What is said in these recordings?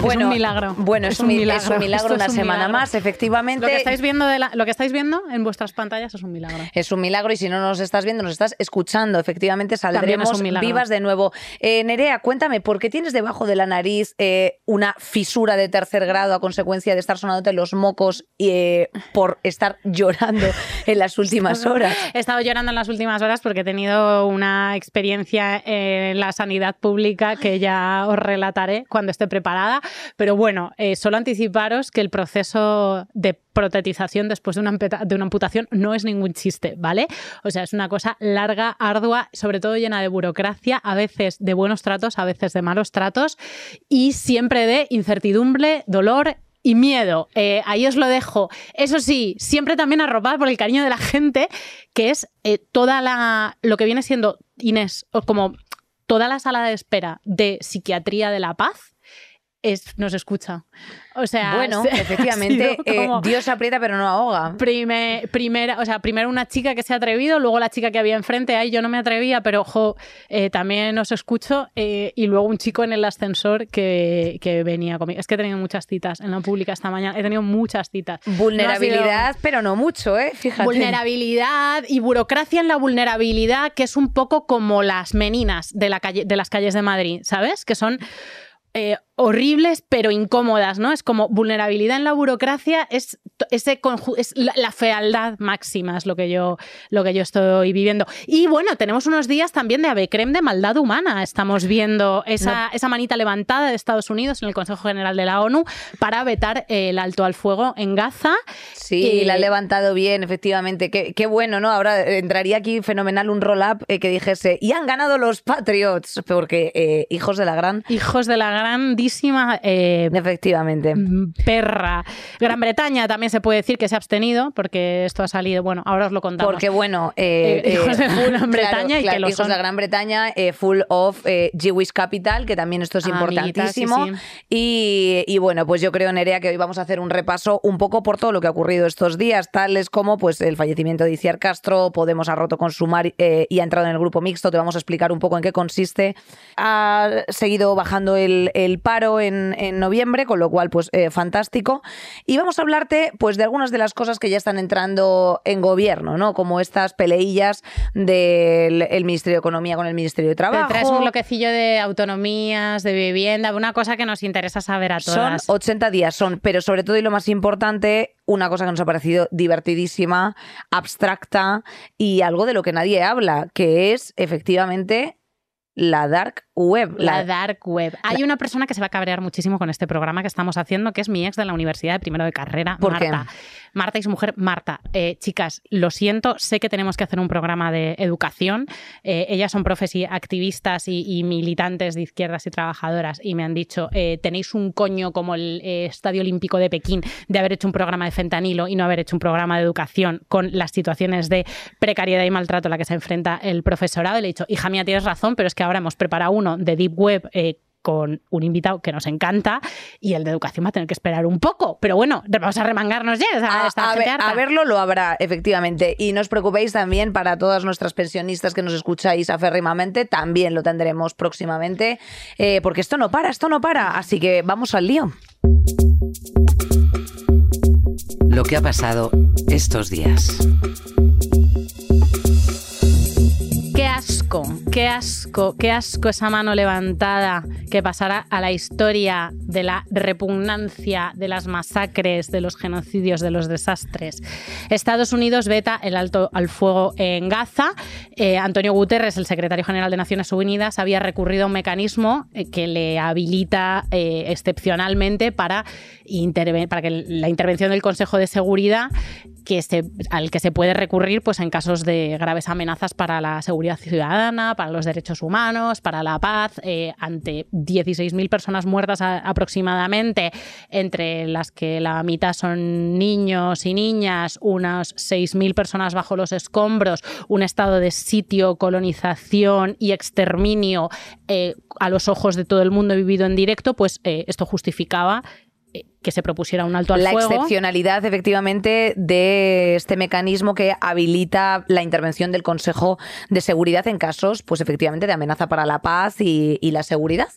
Bueno, es un milagro. Bueno, es, Es un, un mi- milagro. es un milagro Esto es una un semana milagro. más, efectivamente. Lo que estáis viendo de la- lo que estáis viendo en vuestras pantallas es un milagro. Es un milagro y si no nos estás viendo, nos estás escuchando. Efectivamente, saldremos vivas de nuevo. Eh, Nerea, cuéntame, ¿por qué tienes debajo de la nariz eh, una fisura de tercer grado a consecuencia de estar sonándote los mocos eh, por estar llorando en las últimas horas? He estado llorando en las últimas horas porque he tenido una experiencia en la sanidad pública que ya os relataré cuando esté preparada. Pero bueno, eh, solo anticiparos que el proceso de protetización después de una, amputación no es ningún chiste, ¿vale? O sea, es una cosa larga, ardua, sobre todo llena de burocracia, a veces de buenos tratos, a veces de malos tratos y siempre de incertidumbre, dolor y miedo. Eh, ahí os lo dejo. Eso sí, siempre también arropada por el cariño de la gente, que es eh, toda la. lo que viene siendo Inés, como toda la sala de espera de psiquiatría de la paz. Es, nos escucha. O sea, Bueno, efectivamente, eh, Dios aprieta pero no ahoga. Prime- primera, o sea, primero una chica que se ha atrevido, luego la chica que había enfrente, ahí yo no me atrevía, pero ojo, eh, también os escucho, eh, y luego un chico en el ascensor que, que venía conmigo. Es que he tenido muchas citas en la pública esta mañana, he tenido muchas citas. No ha sido- Vulnerabilidad, pero no mucho, ¿eh? Fíjate. Vulnerabilidad y burocracia en la vulnerabilidad, que es un poco como las meninas de, la calle, de las calles de Madrid, ¿sabes? Que son eh, horribles pero incómodas, ¿no? Es como vulnerabilidad en la burocracia, es, ese es la, la fealdad máxima, es lo que, yo, lo que yo estoy viviendo. Y bueno, tenemos unos días también de avecrem de maldad humana. Estamos viendo esa, esa manita levantada de Estados Unidos en el Consejo General de la ONU para vetar el alto al fuego en Gaza. Sí, Eh, la ha levantado bien, efectivamente. Qué, qué bueno, ¿no? Ahora entraría aquí fenomenal un roll-up eh, que dijese, y han ganado los Patriots, porque eh, hijos de la gran... Hijos de la eh, Efectivamente. perra. Gran Bretaña también se puede decir que se ha abstenido, porque esto ha salido, bueno, ahora os lo contamos. Porque bueno, eh, Eh, hijos de Gran Bretaña y que lo hijos son. de Gran Bretaña, full of Jewish capital, que también esto es Ah, importantísimo. sí, sí. Y, y bueno, pues yo creo, Nerea, que hoy vamos a hacer un repaso un poco por todo lo que ha ocurrido estos días, tales como pues el fallecimiento de Iciar Castro, Podemos ha roto con Sumar y ha entrado en el grupo mixto, te vamos a explicar un poco en qué consiste. Ha seguido bajando el, el paro en, en noviembre, con lo cual, pues eh, fantástico. Y vamos a hablarte pues de algunas de las cosas que ya están entrando en gobierno, ¿no? Como estas peleillas del el Ministerio de Economía con el Ministerio de Te Trabajo. traes un bloquecillo de autonomías, de vivienda, una cosa que nos interesa saber a Son todas. 80 días, son, pero sobre todo y lo más importante, una cosa que nos ha parecido divertidísima, abstracta y algo de lo que nadie habla, que es efectivamente la dark web. La dark web. Hay una persona que se va a cabrear muchísimo con este programa que estamos haciendo, que es mi ex de la universidad de primero de carrera, ¿Por qué? Marta. Marta y su mujer, Marta. Eh, chicas, lo siento, sé que tenemos que hacer un programa de educación. Eh, ellas son profes y activistas y, y militantes de izquierdas y trabajadoras y me han dicho, eh, tenéis un coño como el Estadio Olímpico de Pekín de haber hecho un programa de fentanilo y no haber hecho un programa de educación con las situaciones de precariedad y maltrato a la que se enfrenta el profesorado. Y le he dicho, hija mía, tienes razón, pero es que ahora hemos preparado uno de Deep Web. eh, con un invitado que nos encanta y el de educación va a tener que esperar un poco. Pero bueno, vamos a remangarnos ya. o sea, A, esta a gente ver- harta. a verlo lo habrá, efectivamente. Y no os preocupéis también para todas nuestras pensionistas que nos escucháis aférrimamente, también lo tendremos próximamente, eh, porque esto no para, esto no para. Así que vamos al lío. Lo que ha pasado estos días. Qué asco, qué asco, qué asco esa mano levantada que pasará a la historia de la repugnancia, de las masacres, de los genocidios, de los desastres. Estados Unidos veta el alto al fuego en Gaza. Eh, Antonio Guterres, el secretario general de Naciones Unidas, había recurrido a un mecanismo eh, que le habilita eh, excepcionalmente para, que la intervención del Consejo de Seguridad al que se puede recurrir pues, en casos de graves amenazas para la seguridad ciudadana, para los derechos humanos, para la paz, eh, ante 16.000 personas muertas aproximadamente, entre las que la mitad son niños y niñas, unas 6.000 personas bajo los escombros, un estado de sitio, colonización y exterminio eh, a los ojos de todo el mundo vivido en directo, pues eh, esto justificaba que se propusiera un alto al la fuego. La excepcionalidad, efectivamente, de este mecanismo que habilita la intervención del Consejo de Seguridad en casos, pues efectivamente, de amenaza para la paz y, y la seguridad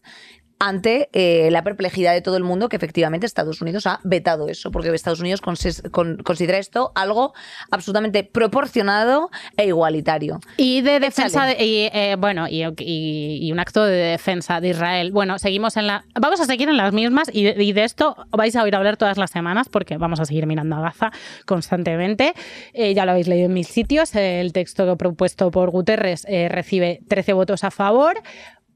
ante eh, la perplejidad de todo el mundo que efectivamente Estados Unidos ha vetado eso, porque Estados Unidos considera esto algo absolutamente proporcionado e igualitario. Y de defensa, de, y, eh, bueno, y, y, un acto de defensa de Israel. Bueno, seguimos en la... Vamos a seguir en las mismas y de, de esto vais a oír hablar todas las semanas porque vamos a seguir mirando a Gaza constantemente. Eh, ya lo habéis leído en mil sitios. El texto propuesto por Guterres recibe 13 votos a favor,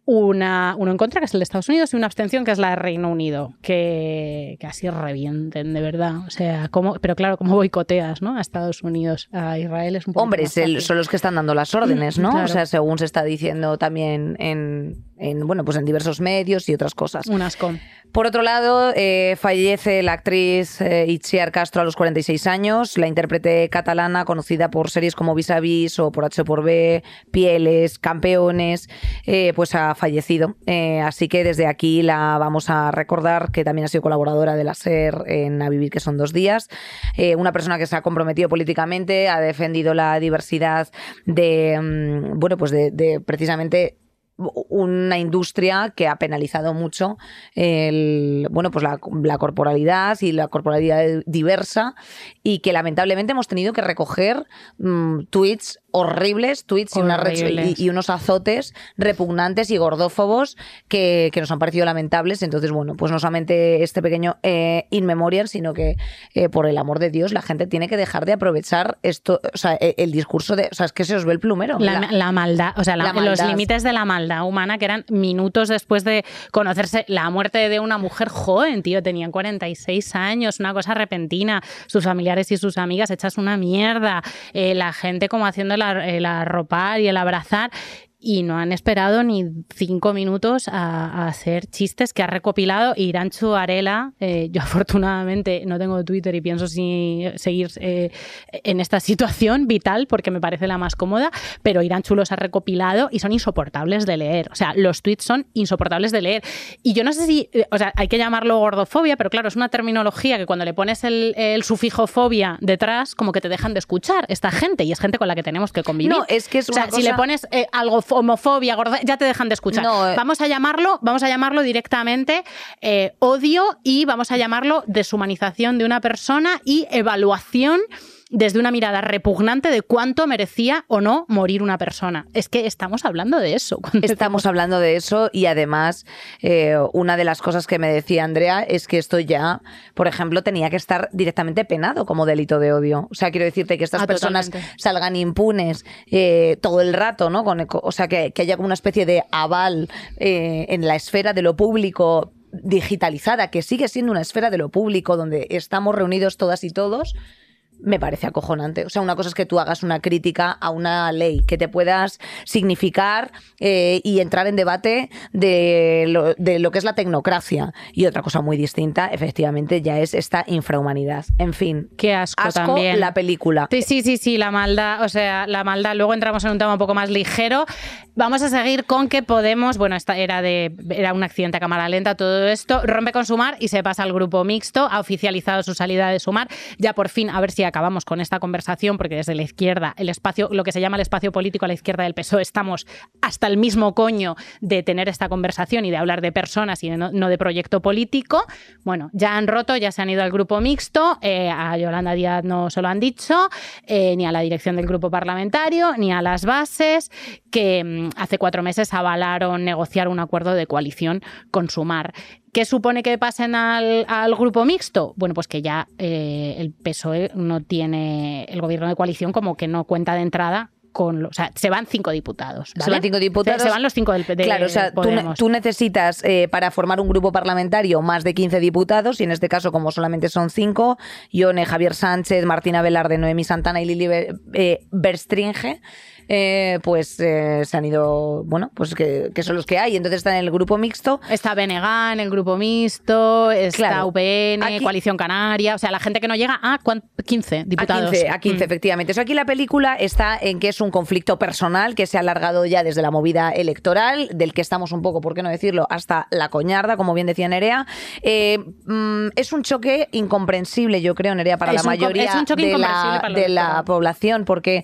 una, uno en contra, que es el de Estados Unidos, y una abstención, que es la de Reino Unido, que, que así revienten, de verdad. O sea, ¿cómo, pero claro, ¿cómo boicoteas ¿no? a Estados Unidos? A Israel es un poco. Hombre, son los que están dando las órdenes, ¿no? O sea, según se está diciendo también en, en, bueno, pues en diversos medios y otras cosas. Un asco. Por otro lado, eh, fallece la actriz eh, Itziar Castro a los 46 años, la intérprete catalana conocida por series como Vis a Vis o por H por B, Pieles, Campeones, eh, pues ha fallecido. Eh, así que desde aquí la vamos a recordar, que también ha sido colaboradora de la SER en A Vivir, que son dos días. Una persona que se ha comprometido políticamente, ha defendido la diversidad de, mm, bueno, pues de, de precisamente una industria que ha penalizado mucho el, bueno, pues la, corporalidad y la corporalidad diversa y que lamentablemente hemos tenido que recoger mmm, tweets horribles, tweets y, una y, y, unos azotes repugnantes y gordófobos que, que, nos han parecido lamentables. Entonces, bueno, pues no solamente este pequeño eh, in memoriam, sino que eh, por el amor de Dios la gente tiene que dejar de aprovechar esto, o sea, el, el discurso de, o sea, es que se os ve el plumero. La, la, la maldad, o sea, la, los límites de la maldad humana que eran minutos después de conocerse la muerte de una mujer joven, tío, tenían 46 años, una cosa repentina, sus familiares y sus amigas hechas una mierda, eh, la gente como haciendo la el arropar y el abrazar y no han esperado ni cinco minutos a, a, hacer chistes que ha recopilado Iranchu Arela. Eh, yo afortunadamente no tengo Twitter y pienso si, seguir eh, en esta situación vital porque me parece la más cómoda, pero Iranchu los ha recopilado y son insoportables de leer. O sea, los tweets son insoportables de leer. Y yo no sé si, eh, o sea, hay que llamarlo gordofobia, pero claro, es una terminología que cuando le pones el, el sufijo fobia detrás, como que te dejan de escuchar esta gente y es gente con la que tenemos que convivir. No, es que es o sea, cosa... si le pones eh, algo homofobia, gorda, ya te dejan de escuchar. No, eh. Vamos a llamarlo, vamos a llamarlo directamente eh, odio y vamos a llamarlo deshumanización de una persona y evaluación desde una mirada repugnante de cuánto merecía o no morir una persona. Es que estamos hablando de eso. Estamos hablando de eso y además eh, una de las cosas que me decía Andrea es que esto ya, por ejemplo, tenía que estar directamente penado como delito de odio. O sea, quiero decirte que estas Ah, personas totalmente. salgan impunes eh, todo el rato, ¿no? Con, o sea, que, que haya como una especie de aval eh, en la esfera de lo público digitalizada, que sigue siendo una esfera de lo público donde estamos reunidos todas y todos, me parece acojonante. O sea, una cosa es que tú hagas una crítica a una ley, que te puedas significar eh, y entrar en debate de lo, de lo, que es la tecnocracia. Y otra cosa muy distinta, efectivamente, ya es esta infrahumanidad. En fin. Qué asco, asco también. la película. Sí, sí, sí, sí, la maldad, o sea, la maldad. Luego entramos en un tema un poco más ligero. Vamos a seguir con que Podemos, bueno, esta era de era un accidente a cámara lenta, todo esto, rompe con Sumar y se pasa al grupo mixto, ha oficializado su salida de Sumar. Ya por fin, a ver si acabamos con esta conversación, porque desde la izquierda, el espacio, lo que se llama el espacio político a la izquierda del PSOE, estamos hasta el mismo coño de tener esta conversación y de hablar de personas y no, no, de proyecto político. Bueno, ya han roto, ya se han ido al grupo mixto, eh, a Yolanda Díaz no se lo han dicho, eh, ni a la dirección del grupo parlamentario, ni a las bases, que mmm, hace cuatro meses avalaron negociar un acuerdo de coalición con Sumar. ¿Qué supone que pasen al, al, grupo mixto? Bueno, pues que ya eh, el PSOE no tiene el gobierno de coalición como que no cuenta de entrada con, o sea, se van cinco diputados. ¿vale? Se van cinco diputados. Se, se van los cinco del de Claro, o sea, tú, tú, necesitas eh, para formar un grupo parlamentario más de 15 diputados, y en este caso, como solamente son cinco, Ione, Javier Sánchez, Martina Velarde, Noemí Santana y Lili eh, Berstringe. Eh, pues eh, se han ido, bueno, pues que, que son los que hay. Entonces están en el grupo mixto. Está BNG en el grupo mixto, está Claro. UPN, Aquí- Coalición Canaria, o sea, la gente que no llega a ¿cuán- 15 diputados. A 15, a 15 Mm. efectivamente. Eso aquí la película está en que es un conflicto personal que se ha alargado ya desde la movida electoral, del que estamos un poco, ¿por qué no decirlo?, hasta la coñarda, como bien decía Nerea. Eh, mm, es un choque incomprensible, yo creo, Nerea, para Es la mayoría de, la, de la población, porque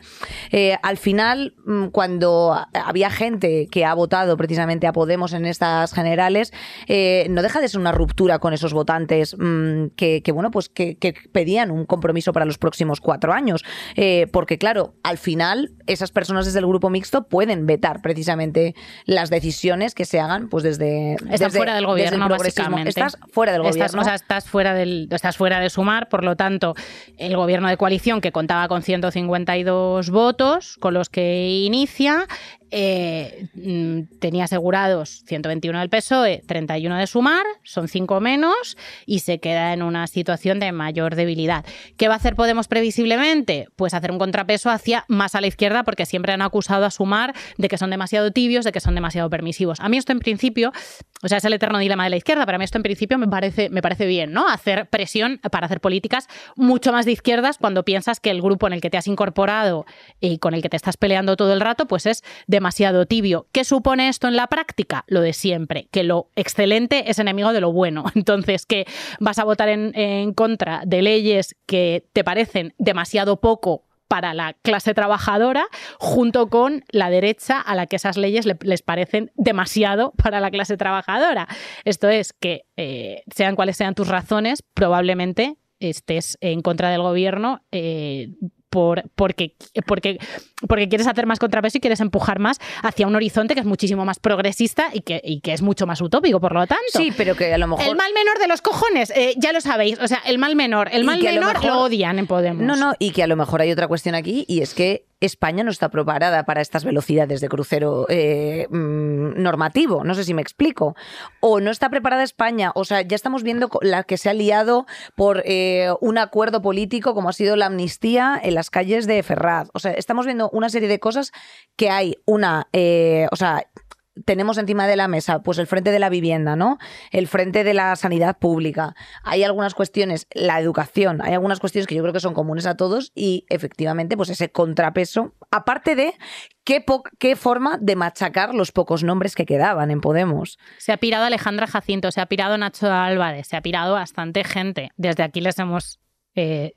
al final, mm, cuando había gente que ha votado precisamente a Podemos en estas generales, eh, no deja de ser una ruptura con esos votantes mm, que, que, bueno, pues que, que pedían un compromiso para los próximos cuatro años. Eh, porque, claro, al final, esas personas desde el grupo mixto pueden vetar precisamente las decisiones que se hagan pues desde. Estás desde- fuera del gobierno, básicamente. Estás fuera del Estás- gobierno. o sea, estás fuera, del, estás fuera de sumar, por lo tanto, el gobierno de coalición que contaba con 152 votos, con los que inicia, eh, mm, tenía asegurados 121 del PSOE, 31 de sumar, son 5 menos y se queda en una situación de mayor debilidad. ¿Qué va a hacer Podemos previsiblemente? Pues hacer un contrapeso hacia más a la izquierda porque siempre han acusado a sumar de que son demasiado tibios, de que son demasiado permisivos. A mí esto en principio, o sea, es el eterno dilema de la izquierda, pero a mí esto en principio me parece, me parece bien, ¿no? Hacer presión para hacer políticas mucho más de izquierdas cuando piensas que el grupo en el que te has incorporado y con el que te estás peleando todo el rato, pues es demasiado tibio. ¿Qué supone esto en la práctica? Lo de siempre, que lo excelente es enemigo de lo bueno. Entonces, que vas a votar en, contra de leyes que te parecen demasiado poco para la clase trabajadora, junto con la derecha a la que esas leyes le- les parecen demasiado para la clase trabajadora. Esto es que, eh, sean cuales sean tus razones, probablemente estés en contra del gobierno eh, por, porque, porque, porque quieres hacer más contrapeso y quieres empujar más hacia un horizonte que es muchísimo más progresista y que, y que es mucho más utópico, por lo tanto. sí, pero que a lo mejor. El mal menor de los cojones, eh, ya lo sabéis. O sea, el mal menor. El mal lo menor lo, odian en Podemos. No, no, y que a lo mejor hay otra cuestión aquí, y es que España no está preparada para estas velocidades de crucero eh, mm, normativo. No sé si me explico. O no está preparada España. O sea, ya estamos viendo la que se ha liado por eh, un acuerdo político como ha sido la amnistía en las calles de Ferraz. O sea, estamos viendo una serie de cosas que hay una. eh, o sea, tenemos encima de la mesa pues el frente de la vivienda, ¿no? El frente de la sanidad pública. Hay algunas cuestiones, la educación, hay algunas cuestiones que yo creo que son comunes a todos y efectivamente pues ese contrapeso, aparte de qué, qué forma de machacar los pocos nombres que quedaban en Podemos. Se ha pirado Alejandra Jacinto, se ha pirado Nacho Álvarez, se ha pirado bastante gente. Desde aquí les hemos. eh,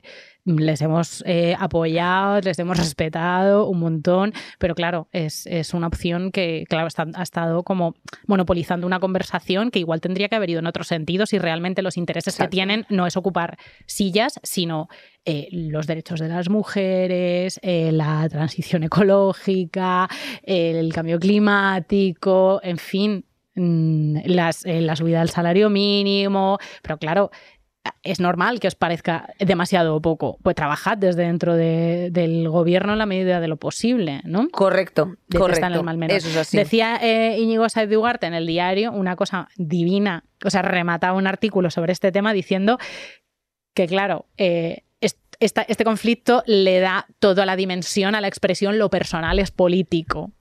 les hemos eh, apoyado, les hemos respetado un montón, pero claro, es, es una opción que, claro, está- ha estado como monopolizando una conversación que igual tendría que haber ido en otro sentido si realmente los intereses Exacto. que tienen no es ocupar sillas, sino eh, los derechos de las mujeres, eh, la transición ecológica, el cambio climático, en fin, mm, las, eh, la subida del salario mínimo, pero claro, es normal que os parezca demasiado poco. Pues trabajad desde dentro de- del gobierno en la medida de lo posible, ¿no? Correcto, correcto. el mal menor. Eso es así. Decía eh, Íñigo Saez de Ugarte en el diario una cosa divina, o sea, remataba un artículo sobre este tema diciendo que, claro, eh, este conflicto le da toda la dimensión a la expresión lo personal es político.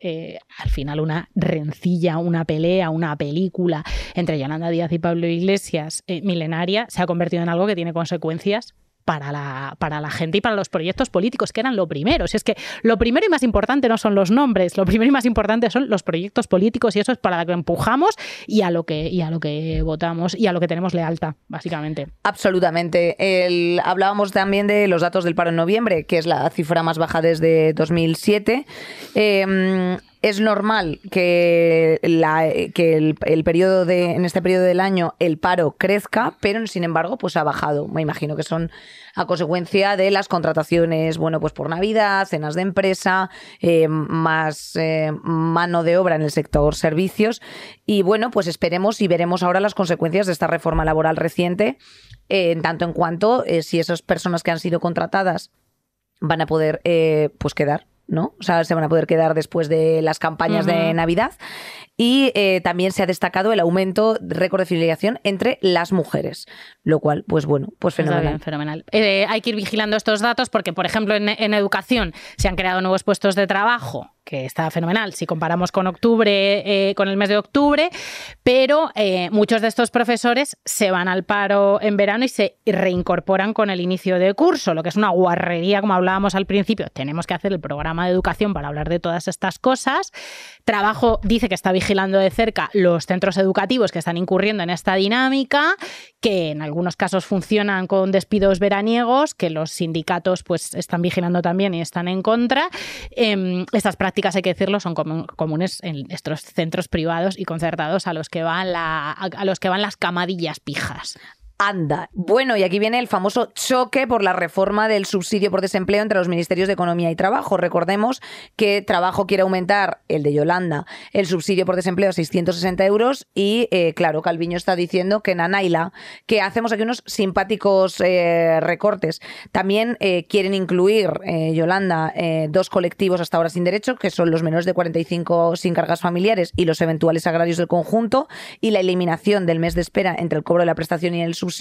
Eh, al final, una rencilla, una pelea, una película entre Yolanda Díaz y Pablo Iglesias eh, milenaria se ha convertido en algo que tiene consecuencias para la, para la gente y para los proyectos políticos, que eran lo primero. Si es que lo primero y más importante no son los nombres, lo primero y más importante son los proyectos políticos y eso es para lo que empujamos y a lo que, y a lo que votamos y a lo que tenemos lealtad, básicamente. Absolutamente. Hablábamos también de los datos del paro en noviembre, que es la cifra más baja desde 2007. Eh, es normal que, el, periodo de, en este periodo del año el paro crezca, pero sin embargo, pues ha bajado. Me imagino que son a consecuencia de las contrataciones, bueno, pues por Navidad, cenas de empresa, eh, más eh, mano de obra en el sector servicios. Y bueno, pues esperemos y veremos ahora las consecuencias de esta reforma laboral reciente, eh, en tanto en cuanto si esas personas que han sido contratadas van a poder pues quedar, ¿no? O sea, se van a poder quedar después de las campañas de. Navidad. y eh, también se ha destacado el aumento de récord de filiación entre las mujeres, lo cual, pues bueno, pues fenomenal. bien, fenomenal. Eh, hay que ir vigilando estos datos porque, por ejemplo, en, en educación se han creado nuevos puestos de trabajo que está fenomenal si comparamos con octubre, eh, con el mes de octubre, pero eh, muchos de estos profesores se van al paro en verano y se reincorporan con el inicio de curso, lo que es una guarrería, como hablábamos al principio. Tenemos que hacer el programa de educación para hablar de todas estas cosas. Trabajo dice que está vigilando de cerca los centros educativos que están incurriendo en esta dinámica, que en algunos casos funcionan con despidos veraniegos, que los sindicatos pues están vigilando también y están en contra. Eh, estas prácticas, hay que decirlo, son comu- comunes en estos centros privados y concertados a los que van, la, a los que van las camadillas pijas. Anda. Bueno, y aquí viene el famoso choque por la reforma del subsidio por desempleo entre los ministerios de Economía y Trabajo. Recordemos que Trabajo quiere aumentar, el de Yolanda, el subsidio por desempleo a 660 euros y, eh, claro, Calviño está diciendo que Nanaila, que hacemos aquí unos simpáticos eh, recortes. También eh, quieren incluir, Yolanda, dos colectivos hasta ahora sin derecho, que son los menores de 45 sin cargas familiares y los eventuales agrarios del conjunto, y la eliminación del mes de espera entre el cobro de la prestación y el subsidio.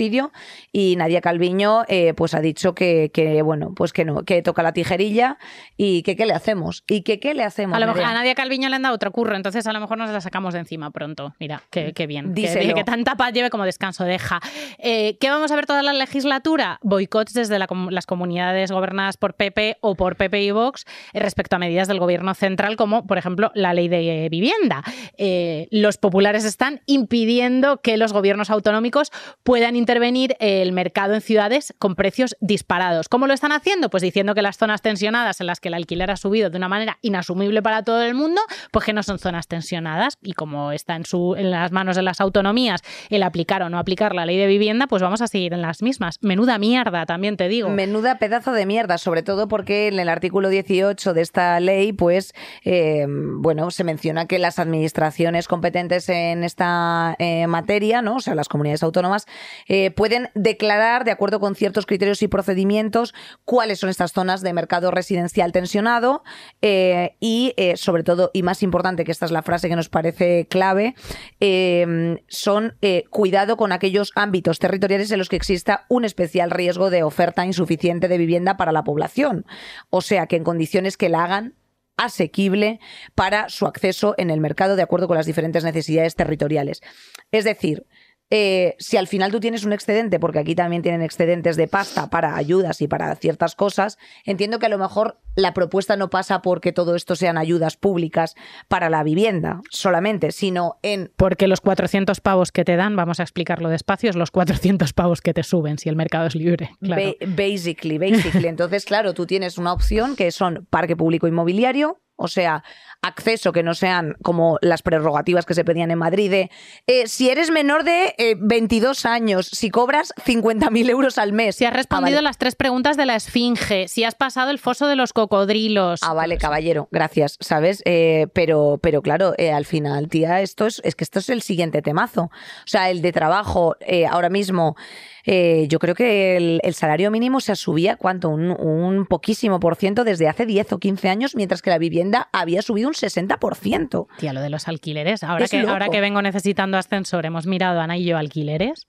Y Nadia Calviño, eh, pues ha dicho que, que, bueno, pues que no, que toca la tijerilla y que qué le hacemos. Y que qué le hacemos. A, lo mejor, a Nadia Calviño le han dado otro curro, entonces a lo mejor nos la sacamos de encima pronto. Mira, qué, qué bien. Que, Díselo. que tanta paz lleve como descanso deja. Eh, ¿Qué vamos a ver toda la legislatura? Boicots desde la las comunidades gobernadas por PP o por PP y Vox eh, respecto a medidas del gobierno central, como por ejemplo la ley de vivienda. Eh, los populares están impidiendo que los gobiernos autonómicos puedan intervenir el mercado en ciudades con precios disparados. ¿Cómo lo están haciendo? Pues diciendo que las zonas tensionadas en las que el alquiler ha subido de una manera inasumible para todo el mundo, pues que no son zonas tensionadas y como está en, su, en las manos de las autonomías el aplicar o no aplicar la ley de vivienda, pues vamos a seguir en las mismas. Menuda mierda, también te digo. Menuda pedazo de mierda, sobre todo porque en el artículo 18 de esta ley, pues, eh, bueno, se menciona que las administraciones competentes en esta eh, materia, ¿no? O sea, las comunidades autónomas, eh, pueden declarar, de acuerdo con ciertos criterios y procedimientos, cuáles son estas zonas de mercado residencial tensionado eh, y, eh, sobre todo, y más importante, que esta es la frase que nos parece clave, eh, son cuidado con aquellos ámbitos territoriales en los que exista un especial riesgo de oferta insuficiente de vivienda para la población. O sea, que en condiciones que la hagan asequible para su acceso en el mercado de acuerdo con las diferentes necesidades territoriales. Es decir, eh, si al final tú tienes un excedente, porque aquí también tienen excedentes de pasta para ayudas y para ciertas cosas, entiendo que a lo mejor la propuesta no pasa porque todo esto sean ayudas públicas para la vivienda solamente, sino en Porque los 400 pavos que te dan, vamos a explicarlo despacio, es los 400 pavos que te suben si el mercado es libre. Claro. Ba- basically, basically. Entonces, claro, tú tienes una opción que son parque público inmobiliario, o sea, acceso que no sean como las prerrogativas que se pedían en Madrid de eh, si eres menor de eh, 22 años, si cobras 50.000 euros al mes. Si has respondido Ah, vale. las tres preguntas de la esfinge, si has pasado el foso de los cocodrilos. Ah, vale, caballero, gracias, ¿sabes? Eh, pero, pero claro, eh, al final, tía, esto es, es que esto es el siguiente temazo. O sea, el de trabajo, eh, ahora mismo, eh, yo creo que el, el salario mínimo se subía, ¿cuánto? Un, un poquísimo por ciento desde hace 10 o 15 años, mientras que la vivienda había subido un 60%. Tía, lo de los alquileres. Ahora Es que, loco. ahora que vengo necesitando ascensor, hemos mirado Ana y yo alquileres.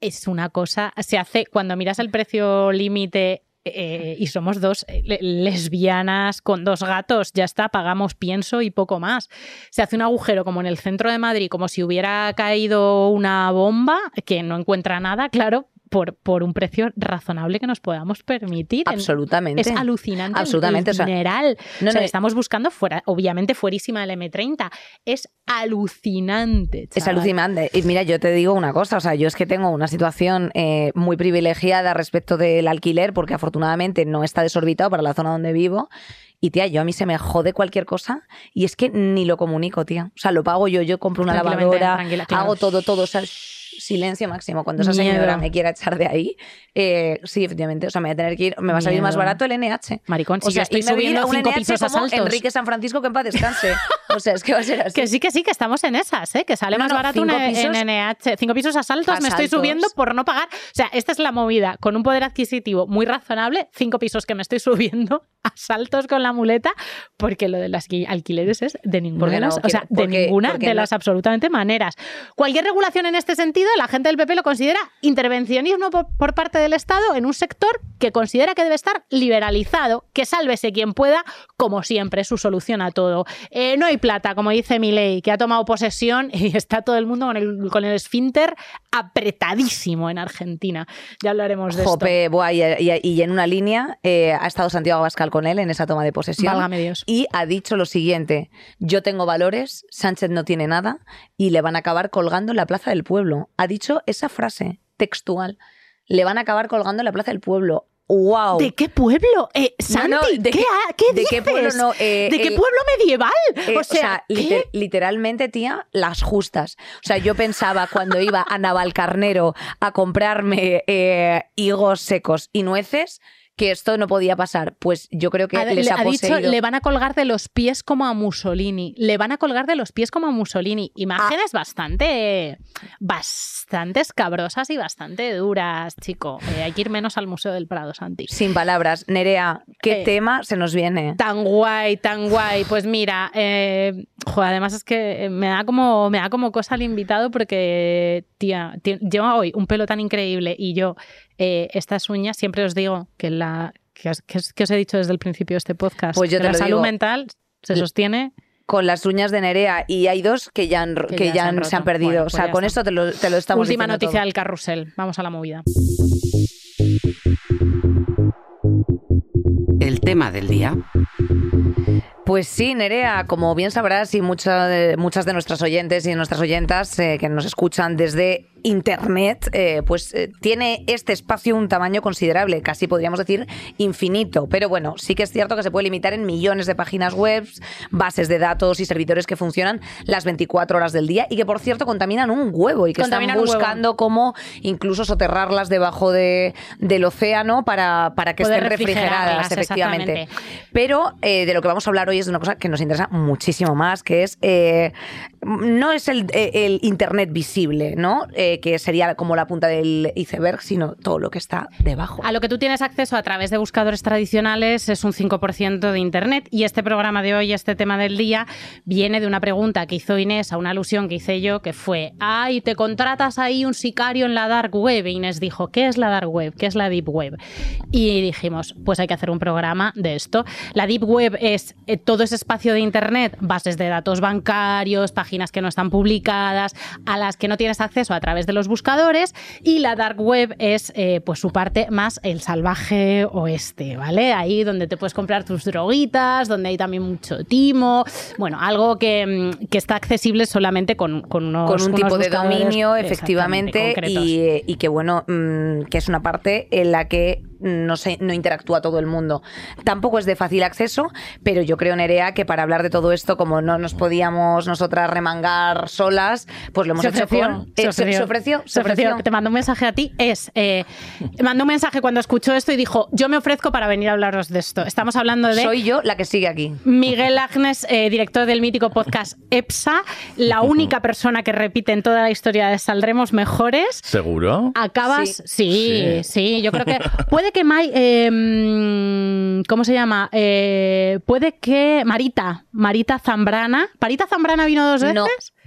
Es una cosa. Se hace cuando miras el precio límite. Eh, y somos dos eh, le- lesbianas con dos gatos, ya está, pagamos pienso y poco más. Se hace un agujero como en el centro de Madrid, como si hubiera caído una bomba, que no encuentra nada, claro, por, por un precio razonable que nos podamos permitir. En- Absolutamente. Es alucinante. Absolutamente, El o sea, dineral. no, O sea, no, estamos buscando fuera, obviamente fuerísima del M30. Es alucinante. Es alucinante. Y mira, yo te digo una cosa, o sea, yo es que tengo una situación eh, muy privilegiada respecto del alquiler, porque afortunadamente no está desorbitado para la zona donde vivo. Y tía, yo a mí se me jode cualquier cosa y es que ni lo comunico, tía. O sea, lo pago yo, yo compro una lavadora, hago todo, todo, o sea, silencio máximo. Cuando esa Miedo. señora me quiera echar de ahí, eh, sí, efectivamente, o sea, me voy a tener que ir, me va a salir más barato el NH. Maricón, si O yo sea, estoy subiendo un cinco NH pisos a como saltos. Enrique San Francisco, que en paz descanse. O sea, es que va a ser así. Que sí, que sí, que estamos en esas, ¿eh? que sale No, más no, barato un NH. Cinco pisos a saltos me estoy Asaltos. subiendo por no pagar. O sea, esta es la movida. Con un poder adquisitivo muy razonable, cinco pisos que me estoy subiendo a saltos con la muleta, porque lo de las alquileres es de ninguna, no o sea, de ninguna de las absolutamente maneras. Cualquier regulación en este sentido, la gente del PP lo considera intervencionismo por, por parte del Estado en un sector que considera que debe estar liberalizado, que sálvese quien pueda, como siempre, su solución a todo. Eh, no hay plata, como dice Milei, que ha tomado posesión y está todo el mundo con el, con el esfínter apretadísimo en Argentina. Ya hablaremos de esto. Jope, y, y- y en una línea eh, ha estado Santiago Abascal con él en esa toma de posesión. Válgame Dios. Y ha dicho lo siguiente: Yo tengo valores, Sánchez no tiene nada y le van a acabar colgando en la plaza del pueblo. Ha dicho esa frase textual: Le van a acabar colgando en la plaza del pueblo. ¡Wow! ¿De qué pueblo? Eh, Santi, No, no, ¿de ¿qué, de qué pueblo no? Eh, ¿De qué el- pueblo medieval? Eh, o sea, literalmente, tía, las justas. O sea, yo pensaba cuando iba a Navalcarnero a comprarme eh, higos secos y nueces que esto no podía pasar. Pues yo creo que Ha, les le- ha, ha dicho, le van a colgar de los pies como a Mussolini. Le van a colgar de los pies como a Mussolini. Ah. Imágenes bastante, bastante escabrosas y bastante duras, chico. Eh, hay que ir menos al Museo del Prado, Santi. Sin palabras. Nerea, ¿qué Eh, tema se nos viene? Tan guay, tan guay. Pues mira, eh, jo, además es que me da como me da como cosa al invitado porque, tía, ti- lleva hoy un pelo tan increíble y yo eh, estas uñas siempre os digo que la que os, que os- que os he dicho desde el principio de este podcast, Pues yo que la salud digo. mental se sostiene. Con las uñas de Nerea y hay dos que ya han, que Que ya ya se han se perdido. Bueno, o pues sea, con está. esto te lo, te lo estamos Última diciendo noticia todo. del carrusel. Vamos a la movida. El tema del día. Pues sí, Nerea, como bien sabrás, y mucha de- muchas de nuestras oyentes y nuestras oyentas eh, que nos escuchan desde Internet, eh, pues eh, tiene este espacio un tamaño considerable, casi podríamos decir infinito. Pero bueno, sí que es cierto que se puede limitar en millones de páginas web, bases de datos y servidores que funcionan las 24 horas del día y que, por cierto, contaminan un huevo y que Contaminan están buscando cómo incluso soterrarlas debajo de, del océano para, para que Poder estén refrigeradas, efectivamente. Pero eh, de lo que vamos a hablar hoy es de una cosa que nos interesa muchísimo más, que es no es el, el internet visible, ¿no? Que sería como la punta del iceberg, sino todo lo que está debajo. A lo que tú tienes acceso a través de buscadores tradicionales es un 5% de Internet y este programa de hoy, este tema del día, viene de una pregunta que hizo Inés a una alusión que hice yo, que fue, ay, te contratas ahí un sicario en la dark web. Y Inés dijo, ¿qué es la dark web? ¿Qué es la deep web? Y dijimos, pues hay que hacer un programa de esto. La deep web es eh, todo ese espacio de Internet, bases de datos bancarios, páginas que no están publicadas, a las que no tienes acceso a través de los buscadores. Y la dark web es eh, pues su parte más el salvaje oeste, ¿vale? Ahí donde te puedes comprar tus droguitas, donde hay también mucho timo. Bueno, algo que, mm, que está accesible solamente con, con unos con un unos tipo de dominio, efectivamente, y, y que bueno, mm, que es una parte en la que no, se, no interactúa todo el mundo. Tampoco es de fácil acceso, pero yo creo, Nerea, que para hablar de todo esto, como no nos podíamos nosotras remangar solas, pues lo hemos se hecho ofreció, con... se eh, ofreció, se ofreció, se ofreció. Te mandó un mensaje a ti. Es, eh, mandó un mensaje cuando escuchó esto y dijo, yo me ofrezco para venir a hablaros de esto. Estamos hablando de Soy yo la que sigue aquí. Miguel Agnes, eh, director del mítico podcast EPSA, la única persona que repite en toda la historia de Saldremos Mejores. ¿Seguro? Acabas, sí, sí, Sí. yo creo que puede que Mai, eh, mm, ¿cómo se llama? Eh, puede que Marita, Marita Zambrana, Marita Zambrana vino dos veces,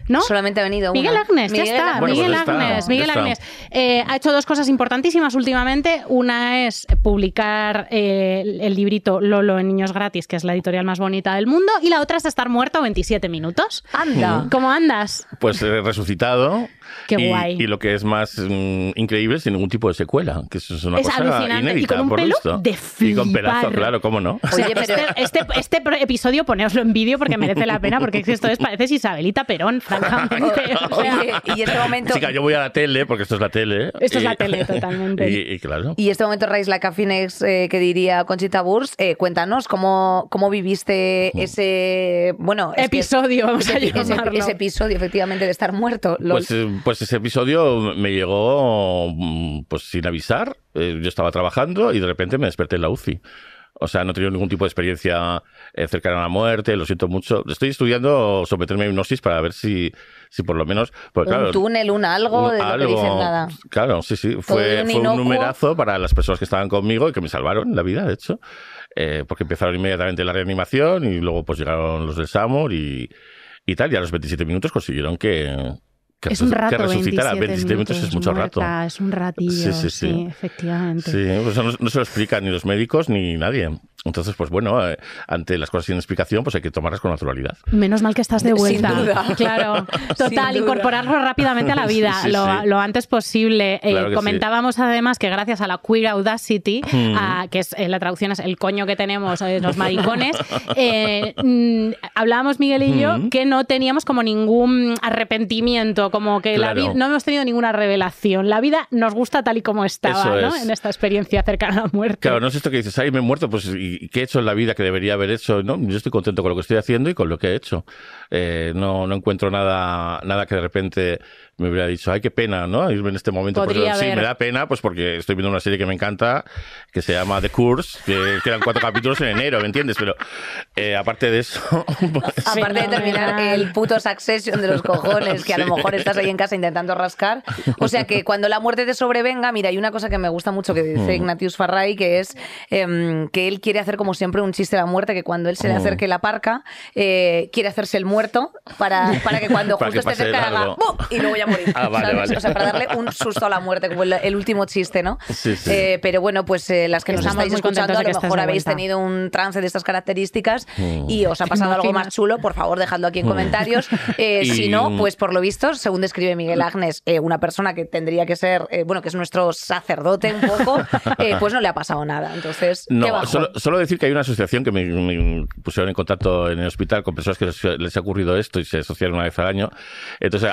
No, ¿no? solamente ha venido Miguel una. Agnes, ya Miguel está. Agnes. Bueno, Miguel pues ya está, Agnes, ya Miguel está. Agnes. Eh, ha hecho dos cosas importantísimas últimamente. Una es publicar eh, el, el librito Lolo en Niños Gratis, que es la editorial más bonita del mundo. Y la otra es estar muerto 27 minutos. Anda. ¿Cómo andas? Pues eh, resucitado. Qué y, guay. Y lo que es más mm, increíble, sin ningún tipo de secuela, que eso es una Es cosa alucinante. Y con un por lo pelo visto. de Y con pelazo, flipar. claro, cómo no. O sea, Oye, pero- este, este, este episodio poneoslo en vídeo porque merece la pena, porque es que esto es, pareces Isabelita Perón, francamente. O sea, Oye, y este momento... Chica, yo voy a la tele, porque esto es la tele. Esto es la tele, totalmente. Y, y claro. Y este momento a Phoenix eh, que diría Conchita Burs, eh, cuéntanos cómo, cómo viviste ese bueno es Episodio, vamos a ese, llamarlo. ese episodio efectivamente de estar muerto. Lol. Pues, eh, pues ese episodio me llegó mm, pues sin avisar. Eh, yo estaba trabajando y de repente me desperté en la UCI. O sea, no he tenido ningún tipo de experiencia eh, cercana a la muerte, lo siento mucho. Estoy estudiando someterme a hipnosis para ver si, si por lo menos... Porque, un claro, túnel, un algo, un de que algo- dicen nada. Claro, sí, sí. Fue, un fue un numerazo para las personas que estaban conmigo y que me salvaron la vida, de hecho. Eh, porque empezaron inmediatamente la reanimación y luego pues llegaron los del SAMUR y, y tal. Y a los 27 minutos consiguieron que, que, Es un rato, que resucitara. 27 minutos, es mucho muerta, rato. Es un ratillo, Sí, sí, sí, sí. efectivamente. Sí, pues no, no se lo explican ni los médicos ni nadie. Entonces, pues bueno, eh, ante las cosas sin explicación, pues hay que tomarlas con naturalidad. Menos mal que estás de Sin vuelta. duda. Claro, Sin total, duda. incorporarlo rápidamente a la vida, Sí, sí, lo, sí. lo antes posible. Eh, Claro que sí. comentábamos además que gracias a la Queer Audacity, Mm. a- que es eh, la traducción es el coño que tenemos eh, los maricones, eh, mm, hablábamos Miguel y yo Mm. que no teníamos como ningún arrepentimiento, como que la vida no hemos tenido ninguna revelación. La vida nos gusta tal y como estaba, Eso ¿no? es. En esta experiencia cercana a la muerte. Claro, no es esto que dices, ay, me he muerto, pues ¿y qué he hecho en la vida que debería haber hecho? No, yo estoy contento con lo que estoy haciendo y con lo que he hecho. Eh, no, no encuentro nada, nada que de repente me hubiera dicho, ay, qué pena, ¿no? Irme en este momento. Pues, sí, me da pena, pues porque estoy viendo una serie que me encanta, que se llama The Curse, que quedan cuatro capítulos en enero, ¿me entiendes? Pero eh, aparte de eso, pues, Aparte de terminar el puto Succession de los cojones, que a lo mejor estás ahí en casa intentando rascar. O sea que cuando la muerte te sobrevenga, mira, hay una cosa que me gusta mucho que dice Mm. Ignatius Farray, que es em, que él quiere hacer como siempre un chiste de la muerte, que cuando él se le Mm. acerque la parca, eh, quiere hacerse el muerto para, para que cuando Para justo que esté cerca haga. ¡bum! y luego ya morir. Ah, vale, ¿sabes? vale. O sea, para darle un susto a la muerte, como el, el último chiste, ¿no? Sí, sí. Eh, pero bueno, pues eh, las que nos Estamos estáis escuchando, a lo mejor habéis tenido un trance de estas características Mm. y os ha pasado algo más chulo, por favor, dejadlo aquí en comentarios. Eh, Y- Si no, pues por lo visto, según describe Miguel Agnes, eh, una persona que tendría que ser, eh, bueno, que es nuestro sacerdote un poco, eh, pues no le ha pasado nada. Entonces, No, solo, solo decir que hay una asociación que me, me pusieron en contacto en el hospital con personas que les, les ha ocurrido esto y se asocian una vez al año. Entonces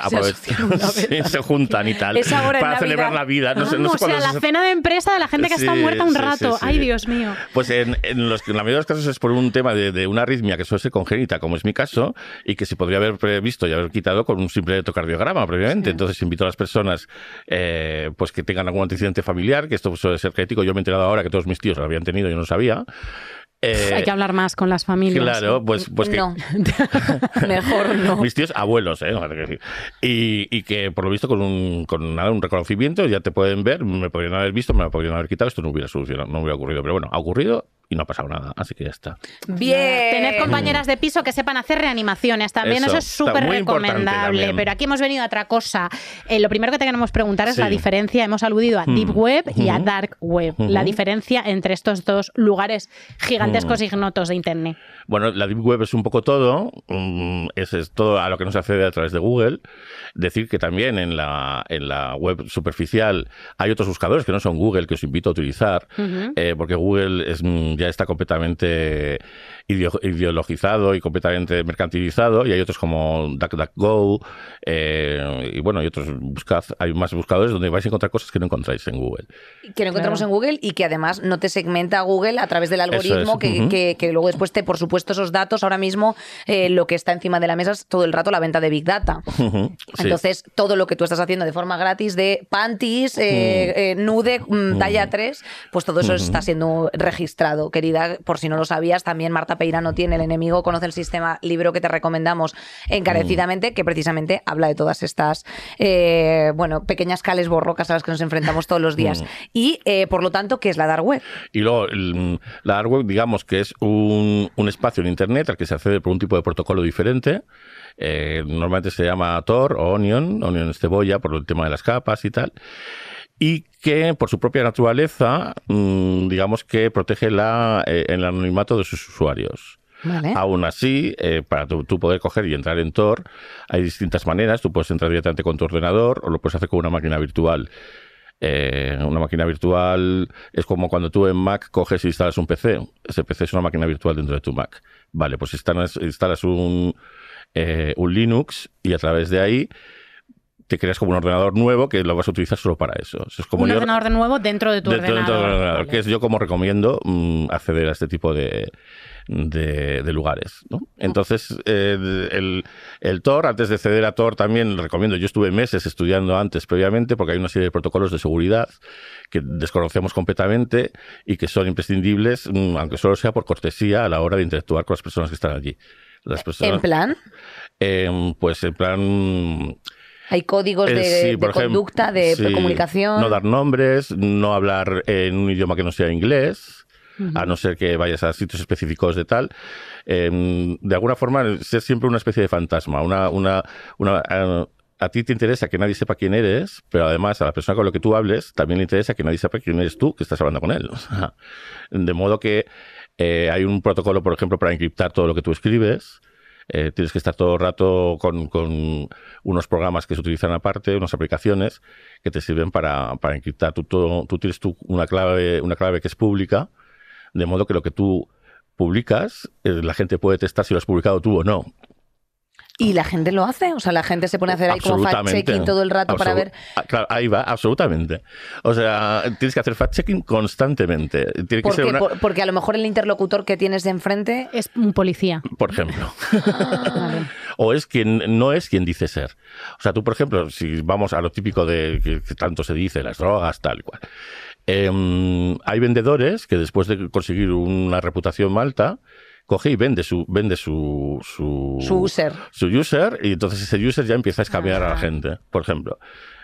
sí, se juntan y tal Es ahora en para celebrar Navidad. la vida. No sé, no Ah, sé o sea, la cena de empresa de la gente que está Sí, muerta un sí, rato. Ay, Dios mío. Pues en, en los, en la mayoría de los casos es por un tema de, de una arritmia que suele ser congénita, como es mi caso, y que se podría haber previsto y haber quitado con un simple electrocardiograma previamente. Entonces invito a las personas eh, pues que tengan algún antecedente familiar, que esto suele ser crítico. Yo me he enterado ahora que todos mis tíos lo habían tenido yo no sabía. Eh, Hay que hablar más con las familias. Claro, pues, pues que no. Mejor no. mis tíos abuelos, ¿eh? Y que por lo visto con un, con nada, un reconocimiento ya te pueden ver, me podrían haber visto, me lo podrían haber quitado, esto no hubiera solucionado, no hubiera ocurrido. Pero bueno, ha ocurrido y no ha pasado nada, así que ya está. Bien. Tener compañeras de piso que sepan hacer reanimaciones también, Eso, eso, es súper recomendable. Pero aquí hemos venido a otra cosa. Eh, lo primero que te queremos preguntar es Sí. la diferencia. Hemos aludido a Mm. Deep Web y a. Dark Web. La diferencia entre estos dos lugares gigantescos Mm. ignotos de Internet. Bueno, la Deep Web es un poco todo, mm, es, es todo a lo que nos accede a través de Google. Decir que también en la, en la web superficial hay otros buscadores que no son Google, que os invito a utilizar, eh, porque Google es, mm, ya está completamente ideologizado y completamente mercantilizado, y hay otros como DuckDuckGo, eh, y bueno, hay otros, buscad, hay más buscadores donde vais a encontrar cosas que no encontráis en Google. que no encontramos Claro. en Google y que además no te segmenta Google a través del algoritmo, es, que, que- que luego después te, por supuesto, esos datos, ahora mismo eh, lo que está encima de la mesa es todo el rato la venta de Big Data. Sí. Entonces, todo lo que tú estás haciendo de forma gratis de panties, eh, eh, nude, mm, talla 3, pues todo eso está siendo registrado. Querida, por si no lo sabías, también Marta Peirano tiene El enemigo, conoce el sistema, libro que te recomendamos encarecidamente, que precisamente habla de todas estas, eh, bueno, pequeñas cales borrocas a las que nos enfrentamos todos los días. Mm. Y, eh, por lo tanto, ¿qué es la dark web? Y luego, el- la dark web, digamos que es un, un espacio en Internet al que se accede por un tipo de protocolo diferente. Eh, normalmente se llama Tor o Onion, Onion es cebolla por el tema de las capas y tal. Y que por su propia naturaleza, mm, digamos que protege la, eh, el anonimato de sus usuarios. ¿Vale? Aún así, eh, para tú, poder coger y entrar en Tor, hay distintas maneras. Tú puedes entrar directamente con tu ordenador o lo puedes hacer con una máquina virtual. Eh, una máquina virtual es como cuando tú en Mac coges e instalas un PC. Ese PC es una máquina virtual dentro de tu Mac. Vale, pues instalas, instalas un, eh, un Linux y a través de ahí te creas como un ordenador nuevo que lo vas a utilizar solo para eso. es como un yo- ordenador de nuevo dentro de tu dentro- dentro ordenador. del ordenador, Vale. que es yo como recomiendo mm, acceder a este tipo de, de, de lugares. ¿no? Entonces, eh, el, el Tor, antes de acceder a Tor también lo recomiendo. Yo estuve meses estudiando antes previamente porque hay una serie de protocolos de seguridad que desconocemos completamente y que son imprescindibles, mm, aunque solo sea por cortesía a la hora de interactuar con las personas que están allí. Las personas, En plan, em, pues en plan hay códigos eh, de, sí, de por ejemplo, conducta, de sí, comunicación. No dar nombres, no hablar en un idioma que no sea inglés, a no ser que vayas a sitios específicos de tal. Eh, de alguna forma, ser siempre una especie de fantasma. Una, una, una, eh, a ti te interesa que nadie sepa quién eres, pero además a la persona con la que tú hables también le interesa que nadie sepa quién eres tú que estás hablando con él. O sea, de modo que eh, hay un protocolo, por ejemplo, para encriptar todo lo que tú escribes. Eh, tienes que estar todo el rato con, con unos programas que se utilizan aparte, unas aplicaciones que te sirven para, para encriptar. Tú, todo- tú tienes una clave, una clave que es pública, de modo que lo que tú publicas, eh, la gente puede testar si lo has publicado tú o no. Y la gente lo hace, o sea, la gente se pone a hacer ahí como fact-checking todo el rato para ver. Ah, Claro, ahí va, absolutamente. O sea, tienes que hacer fact-checking constantemente. Tiene que ser Porque, una, por- porque a lo mejor el interlocutor que tienes de enfrente. Es un policía. por ejemplo. Vale. o es quien no es quien dice ser. O sea, tú, por ejemplo, si vamos a lo típico de que, que tanto se dice, las drogas, tal y cual. Em, hay vendedores que después de conseguir una reputación alta, coge y vende su, vende su, su, Su user. su user, y entonces ese user ya empieza a escamear a la gente, por ejemplo.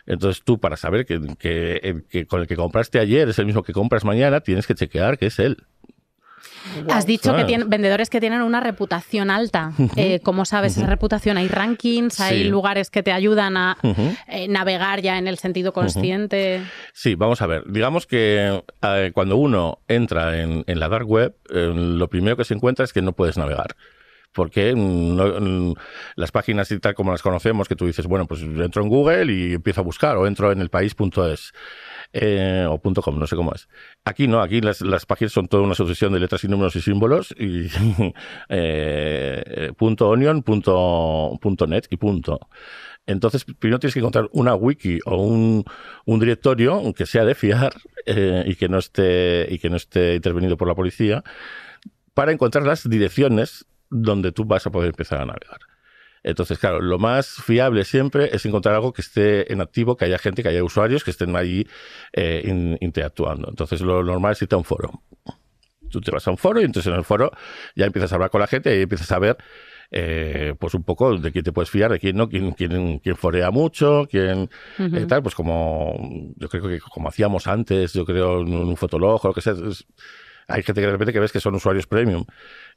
Entonces tú, para saber que, que, que con el que compraste ayer es el mismo que compras mañana, tienes que chequear que es él. Has dicho que tienen vendedores que tienen una reputación alta. Eh, ¿Cómo sabes esa reputación? ¿Hay rankings? ¿Hay Sí. lugares que te ayudan a eh, navegar ya en el sentido consciente? Sí, vamos a ver. Digamos que eh, cuando uno entra en, en la dark web, eh, lo primero que se encuentra es que no puedes navegar. Porque mm, no- las páginas y tal como las conocemos, que tú dices, bueno, pues entro en Google y empiezo a buscar, o entro en el país.es. eh, o punto .com, no sé cómo es. Aquí no, aquí las, las páginas son toda una sucesión de letras y números y símbolos y eh, punto .onion, punto, punto .net y punto. Entonces, primero tienes que encontrar una wiki o un, un directorio que sea de fiar eh, y que no esté y que no esté intervenido por la policía para encontrar las direcciones donde tú vas a poder empezar a navegar. Entonces, claro, lo más fiable siempre es encontrar algo que esté en activo, que haya gente, que haya usuarios que estén allí eh, in- interactuando. Entonces, lo normal es irte a un foro. Tú te vas a un foro y entonces en el foro ya empiezas a hablar con la gente y empiezas a ver eh, pues un poco de quién te puedes fiar, de quién no, quién, quién, quién forea mucho, quién eh, tal, pues como yo creo que como hacíamos antes, yo creo en un fotolog o lo que sea, es- hay gente que de repente que ves que son usuarios premium.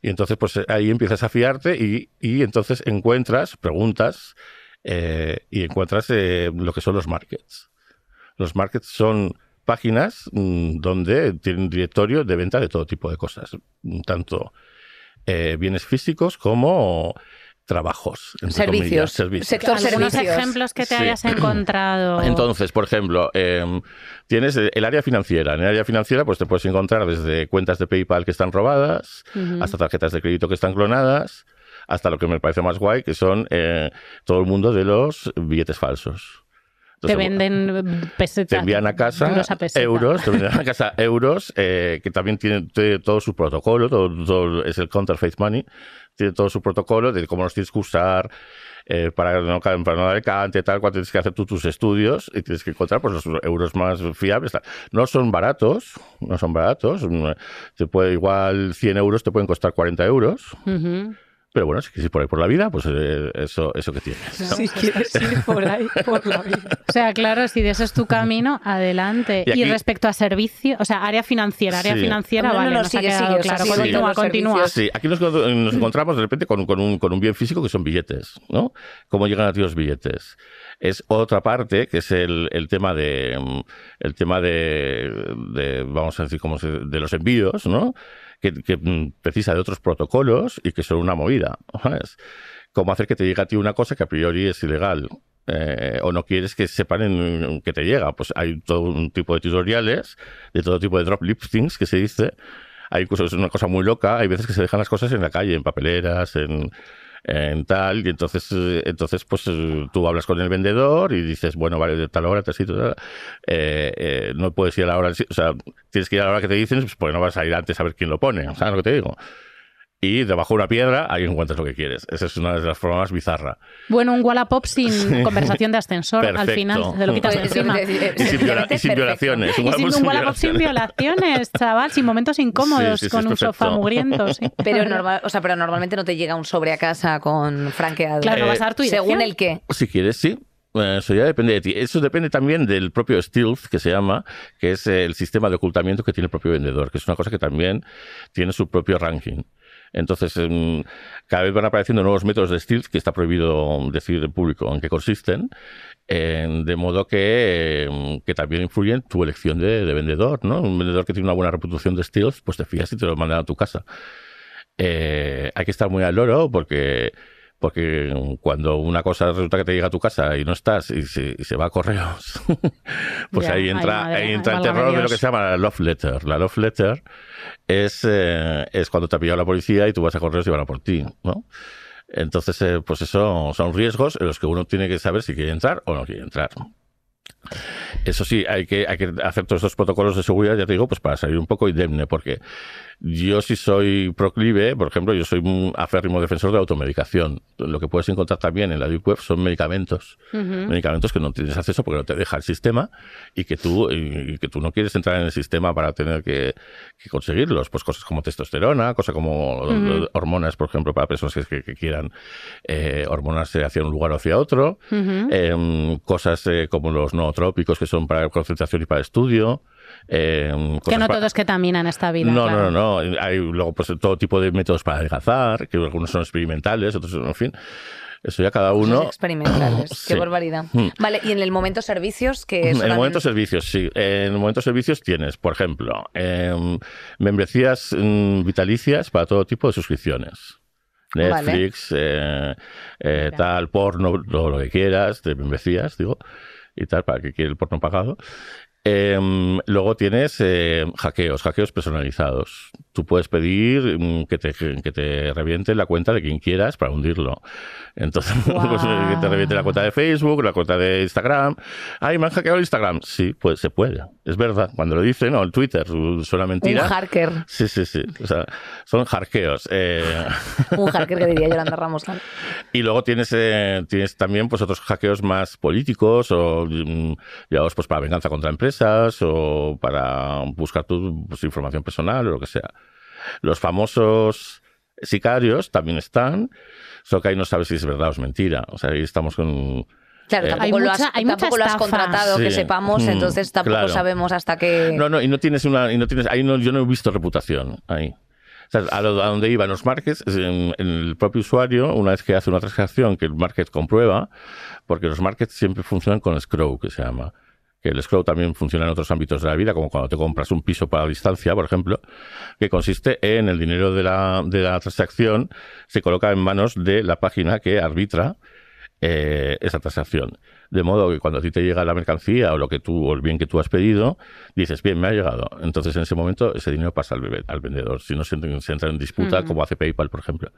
Y entonces, pues eh, ahí empiezas a fiarte y, y entonces encuentras, preguntas eh, y encuentras eh, lo que son los markets. Los markets son páginas mm, donde tienen directorio de venta de todo tipo de cosas, tanto bienes físicos como trabajos. entre Servicios. comillas, servicios. Sector Algunos servicios. ejemplos que te Sí. hayas encontrado. Entonces, por ejemplo, eh, tienes el área financiera. En el área financiera, pues te puedes encontrar desde cuentas de PayPal que están robadas, Ujú. hasta tarjetas de crédito que están clonadas, hasta lo que me parece más guay, que son eh, todo el mundo de los billetes falsos. te Entonces, venden pesetas. te envían a casa euros a euros, te envían a casa euros, eh, que también tienen tiene todo su protocolo, todo, todo es el counterfeit money, tiene todo su protocolo de cómo los tienes que usar, eh, para, no, para no dar el cante, tal, cual tienes que hacer tú tus estudios y tienes que encontrar pues, los euros más fiables. No son baratos, no son baratos, mm, te puede igual 100 euros te pueden costar 40 euros, Ujú. Pero bueno, si quieres ir por ahí por la vida, pues eh, eso, eso que tienes. ¿no? Si quieres ir por ahí, por la vida. O sea, claro, si de eso es tu camino, adelante. Y respecto a servicio, o sea, área financiera, área Sí. financiera, No, vale, no, nos sigue, ha quedado sigue, o sea, claro. sigue Continúa. Sí, aquí nos, nos encontramos de repente con, con un, con un bien físico que son billetes, ¿no? ¿Cómo llegan a ti los billetes? Es otra parte que es el, el tema de el tema de, de, vamos a decir como se- de los envíos, ¿no? Que, que, mm, precisa de otros protocolos y que son una movida, ¿sabes? Cómo hacer que te llegue a ti una cosa que a priori es ilegal. eh, o no quieres que sepan en- que te llega. Pues hay todo un tipo de tutoriales, de todo tipo de drop listings que se dice, hay incluso es una cosa muy loca, hay veces que se dejan las cosas en la calle, en papeleras, en, tal, y entonces, eh, entonces pues eh, tú hablas con el vendedor y dices, bueno, vale, de tal hora te sitio, tal, eh, eh, no puedes ir a la hora, o sea, tienes que ir a la hora que te dicen, pues no vas a ir antes a ver quién lo pone, ¿sabes lo que te digo? Y debajo de una piedra ahí encuentras lo que quieres. Esa es una de las formas más bizarras. Bueno, un Wallapop sin conversación de ascensor al Perfecto. final, te lo quitas de encima. Y sin, viola- y sin violaciones. Y sin un Wallapop sin violaciones, chaval, sin momentos incómodos Sí, sí, sí, con un sofá mugriento. sí. Pero, normal, o sea, pero normalmente no te llega un sobre a casa con franqueado. Claro, no Eh, vas a dar tu Según dirección. el qué. Si quieres, sí. Eh, Eso ya depende de ti. Eso depende también del propio stealth, que se llama, que es el sistema de ocultamiento que tiene el propio vendedor, que es una cosa que también tiene su propio ranking. Entonces, em, cada vez van apareciendo nuevos métodos de stealth que está prohibido decir en público en qué consisten, eh, de modo que, em, que también influyen en tu elección de, de vendedor, ¿no? Un vendedor que tiene una buena reputación de stealth, pues te fías y te lo mandan a tu casa. Eh, hay que estar muy al loro porque porque cuando una cosa resulta que te llega a tu casa y no estás y se, y se va a correos, pues Ya, ahí entra, madre, ahí entra el terror de lo que se llama la love letter. La love letter es, eh, es cuando te ha pillado la policía y tú vas a correos y van a por ti, ¿no? Entonces, eh, pues eso son riesgos en los que uno tiene que saber si quiere entrar o no quiere entrar. Eso sí, hay que, hay que hacer todos estos protocolos de seguridad, ya te digo, pues para salir un poco indemne, porque yo sí soy proclive, por ejemplo, yo soy un aférrimo defensor de la automedicación. Lo que puedes encontrar también en la Deep Web son medicamentos. Medicamentos que no tienes acceso porque no te deja el sistema y que tú, y que tú no quieres entrar en el sistema para tener que, que conseguirlos. Pues cosas como testosterona, cosas como hormonas, por ejemplo, para personas que, quieran eh, hormonarse hacia un lugar o hacia otro. Em, cosas eh, como los nootrópicos que son para concentración y para estudio. Em, Que cosas no pa- todo es ketamina en esta vida. no, claro. no, no, no. Hay luego pues todo tipo de métodos para adelgazar, que algunos son experimentales, otros, en fin. Eso ya cada Cosas uno. experimentales. Sí. Qué barbaridad. Mm. Vale, y en el momento servicios, que En eso el también- momento servicios, sí. En el momento servicios tienes, por ejemplo, em, membresías mm, vitalicias para todo tipo de suscripciones. Vale. Netflix, eh, eh, Mira. tal, porno, todo lo que quieras, de membresías, digo, y tal, para que quiera el porno pagado. Em, luego tienes eh, hackeos, hackeos personalizados. Tú puedes pedir mm, que te, que te reviente la cuenta de quien quieras para hundirlo. Entonces, pues, que te reviente la cuenta de Facebook, la cuenta de Instagram. Ay, me han hackeado el Instagram. Sí, pues se puede. Es verdad. Cuando lo dicen, o el Twitter, suena Un mentira. hacker. Sí, sí, sí. O sea, son hackeos. Eh, Un hacker que diría Yolanda Ramos. y luego tienes, eh, tienes también pues otros hackeos más políticos o mm, llevados pues para venganza contra empresas o para buscar tu pues, información personal o lo que sea. Los famosos sicarios también están, solo que ahí no sabes si es verdad o es mentira. O sea, ahí estamos con... Claro, Eh, tampoco, Hay lo has, mucha- hay mucha tampoco lo has contratado, que Sí. sepamos, Mm, entonces tampoco claro. sabemos hasta que... No, no, y no tienes una... Y no tienes, ahí no, yo no he visto reputación ahí. O sea, a, lo- a donde iban los markets, es en, en el propio usuario, una vez que hace una transacción que el market comprueba, porque los markets siempre funcionan con Scrow, que se llama. Que el Scrow también funciona en otros ámbitos de la vida, como cuando te compras un piso para distancia, por ejemplo, que consiste en el dinero de la, de la transacción se coloca en manos de la página que arbitra eh, esa transacción. De modo que cuando a ti te llega la mercancía o lo que tú o el bien que tú has pedido, dices, bien, me ha llegado. Entonces en ese momento ese dinero pasa al, bebé- al vendedor. Si no se, se entra en disputa, como hace PayPal, por ejemplo.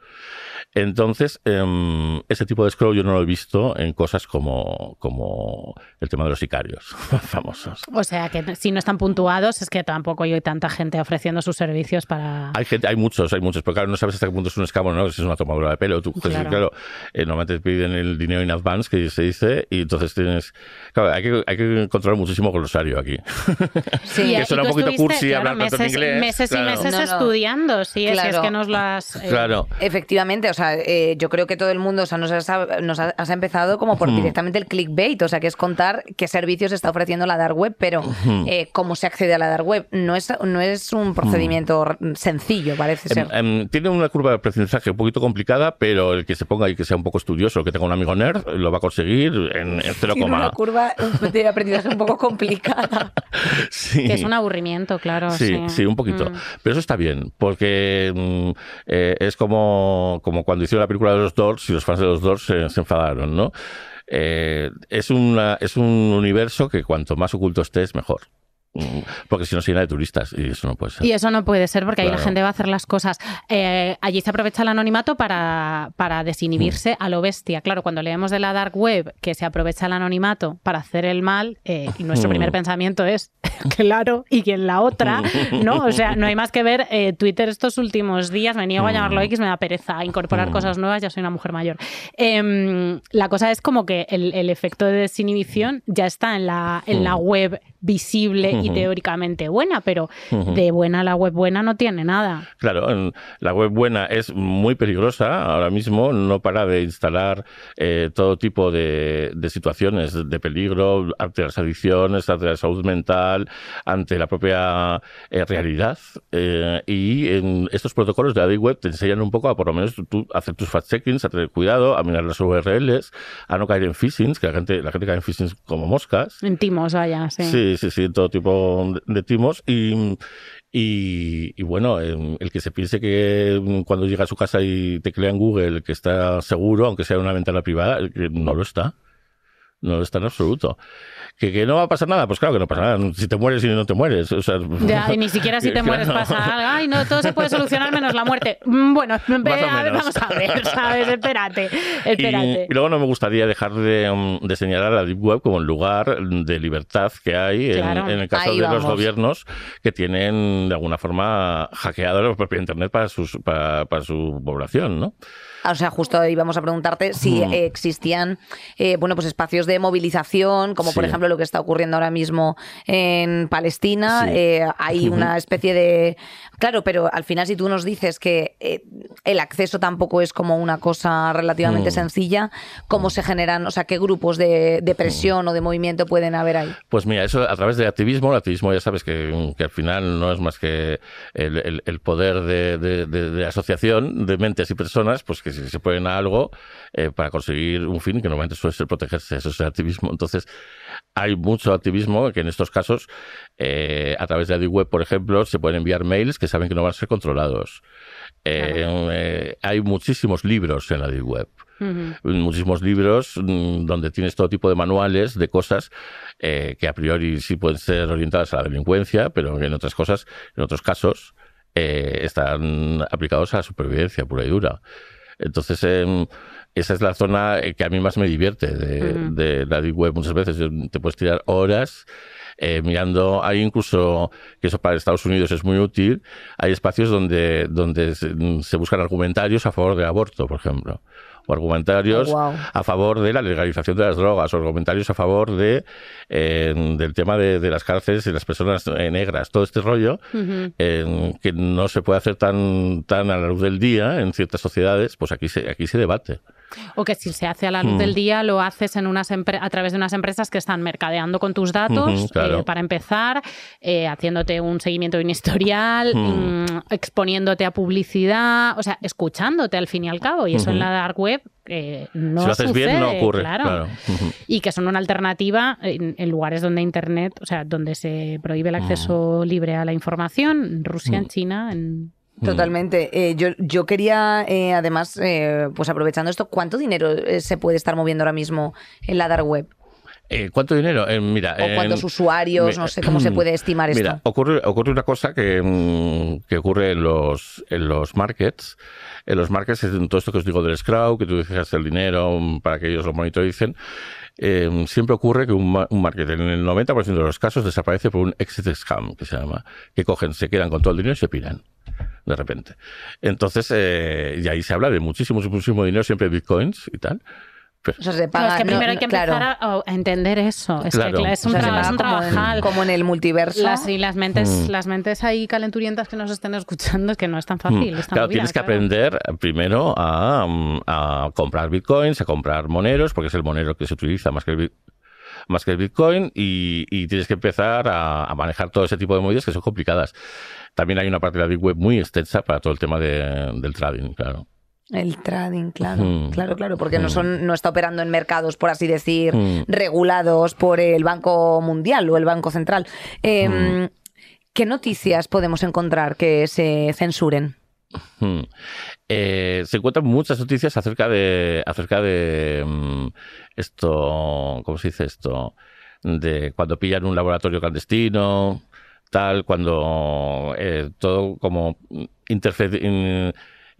Entonces, em, ese tipo de scroll yo no lo he visto en cosas como, como el tema de los sicarios famosos. O sea, que si no están puntuados es que tampoco hay tanta gente ofreciendo sus servicios para... Hay gente, hay muchos, hay muchos, pero claro, no sabes hasta qué punto es un escamo, ¿no? Si es una tomadura de pelo. Tú, Claro. claro, eh, normalmente te piden el dinero in advance, que se dice, y entonces tienes... Claro, hay que, hay que controlar muchísimo glosario aquí. Sí. que suena un poquito cursi hablar tanto en meses, inglés, Meses claro. y meses No, no. estudiando, sí, es, Claro. es que nos las... eh, Claro. Efectivamente, o sea, eh, yo creo que todo el mundo, o sea, nos has, nos has empezado como por directamente el clickbait, o sea, que es contar qué servicios está ofreciendo la dark web, pero eh, cómo se accede a la dark web no es no es un procedimiento sencillo, parece ser. Em, em, tiene una curva de aprendizaje un poquito complicada, pero el que se ponga y que sea un poco estudioso, que tenga un amigo nerd, lo va a conseguir en, en cero Tiene una coma. curva de aprendizaje un poco complicada. Sí. Que es un aburrimiento, claro. Sí, Sí, sí, un poquito. Mm. Pero eso está bien, porque mm, eh, es como, como cuando hicieron la película de los Doors y los fans de los Doors se, se enfadaron, ¿no? Eh, es, una, es un universo que cuanto más oculto estés, mejor. Mm, porque si no se llena de turistas y eso no puede ser. Y eso no puede ser porque ahí la gente va a hacer las cosas. Eh, allí se aprovecha el anonimato para, para Mm. desinhibirse a lo bestia. Claro, cuando leemos de la dark web que se aprovecha el anonimato para hacer el mal, eh, y nuestro Mm. primer pensamiento es, claro, y en la otra, ¿no? O sea, no hay más que ver eh, Twitter estos últimos días, me niego a llamarlo Mm. X, me da pereza incorporar Mm. cosas nuevas, ya soy una mujer mayor. Em, la cosa es como que el, el efecto de desinhibición ya está en la, en la Mm. web visible y teóricamente buena, pero de buena la web buena no tiene nada. Claro, la web buena es muy peligrosa ahora mismo, no para de instalar eh, todo tipo de, de situaciones de peligro ante las adicciones, ante la salud mental, ante la propia eh, realidad. Eh, y en estos protocolos de la Web te enseñan un poco a por lo menos tú hacer tus fact-checkings, a tener cuidado, a mirar las URLs, a no caer en phishing, que la gente, la gente cae en phishing como moscas. En timos, vaya, sí. Sí, sí, todo tipo de, timos. Y, y, y bueno, em, el que se piense que mm, cuando llega a su casa y teclea en Google que está seguro, aunque sea una ventana privada, que no lo está. No lo está en absoluto. ¿Que, que no va a pasar nada, pues claro que no pasa nada. Si te mueres y no te mueres. O sea, Ya, y ni siquiera si te Claro. mueres pasa algo. Ay, no, todo se puede solucionar menos la muerte. Mm, Bueno, ve, a ver, vamos a ver, ¿sabes? Espérate, espérate. y luego no me gustaría dejar de, mm, de señalar a la Deep Web como el lugar de libertad que hay en- el caso Ahí de vamos. los gobiernos que tienen de alguna forma hackeado la propia Internet para, sus, para, para su población, ¿no? O sea, justo íbamos a preguntarte si Mm. eh, existían, eh, bueno, pues espacios de movilización, como por ejemplo lo que está ocurriendo ahora mismo en Palestina. Sí. Eh, hay una especie de, claro, pero al final si tú nos dices que eh, el acceso tampoco es como una cosa relativamente Mm. sencilla, ¿cómo se generan, o sea, qué grupos de, de presión o de movimiento pueden haber ahí? Pues mira, eso a través del activismo, el activismo ya sabes que, que al final no es más que el, el- el poder de, de- de- de asociación de mentes y personas, pues que si se ponen a algo eh, para conseguir un fin que normalmente suele ser protegerse, eso es el activismo. Entonces, hay mucho activismo que en estos casos, eh, a través de la Deep Web, por ejemplo, se pueden enviar mails que saben que no van a ser controlados. Eh, hay muchísimos libros en la Deep Web Ujú. muchísimos libros mm, donde tienes todo tipo de manuales de cosas eh, que a priori sí pueden ser orientadas a la delincuencia, pero que en otras cosas, en otros casos, eh, están aplicados a la supervivencia pura y dura. Entonces, em, esa es la zona eh, que a mí más me divierte de, de la Deep Web. Muchas veces te puedes tirar horas eh, mirando. Hay incluso, que eso para Estados Unidos es muy útil, hay espacios donde, donde se, se buscan argumentarios a favor del aborto, por ejemplo. O argumentarios Oh, wow. a favor de la legalización de las drogas, o argumentarios a favor de, eh, del tema de, de las cárceles y las personas eh, negras. Todo este rollo eh, que no se puede hacer tan, tan a la luz del día en ciertas sociedades, pues aquí se, aquí se debate. O que si se hace a la luz Mm. del día, lo haces en unas a través de unas empresas que están mercadeando con tus datos, claro. eh, para empezar, eh, haciéndote un seguimiento de un historial, Mm. mm, exponiéndote a publicidad, o sea, escuchándote al fin y al cabo. Y eso en la dark web eh, no si lo haces bien, no sucede, ocurre. claro. Y que son una alternativa en, en lugares donde Internet, o sea, donde se prohíbe el acceso libre a la información, en Rusia, en. China, en... Totalmente. Eh, yo, yo quería, eh, además, eh, pues aprovechando esto, ¿cuánto dinero eh, se puede estar moviendo ahora mismo en la dark web? Eh, ¿Cuánto dinero? Eh, mira, ¿O cuántos en- usuarios? No sé cómo se puede estimar esto. Mira, ocurre, ocurre una cosa que, mm, que ocurre en los, en los markets. En los markets, en todo esto que os digo del scrow, que tú dejas el dinero mm, para que ellos lo monitoricen, eh, siempre ocurre que un, un market en el 90% de los casos desaparece por un exit scam, que se llama, que cogen, se quedan con todo el dinero y se piran de repente. Entonces, eh, y ahí se habla de muchísimo, muchísimo dinero, siempre bitcoins y tal. Pero- O sea, se es que no, primero hay que empezar a, a entender eso. Es Claro. que es O un, sea, se tra- paga es un como, trabajal. en, como en el multiverso. Las, y las mentes, Mm. las mentes ahí calenturientas que nos estén escuchando, es que no es tan fácil. Mm. Claro, movida, tienes que aprender primero a, mm, a comprar bitcoins, a comprar moneros, porque es el monero que se utiliza más que el, bit- más que el bitcoin, y, y tienes que empezar a, a manejar todo ese tipo de movidas que son complicadas. También hay una parte de la Deep Web muy extensa para todo el tema de- del trading, claro. El trading, claro. Mm. Claro, claro, porque no son, no está operando en mercados, por así decir, Mm. regulados por el Banco Mundial o el Banco Central. Eh, Mm. ¿Qué noticias podemos encontrar que se censuren? Hmm. Eh, se encuentran muchas noticias acerca de acerca de mm, esto, ¿cómo se dice esto? de cuando pillan un laboratorio clandestino, tal, cuando eh, todo como interfe- in-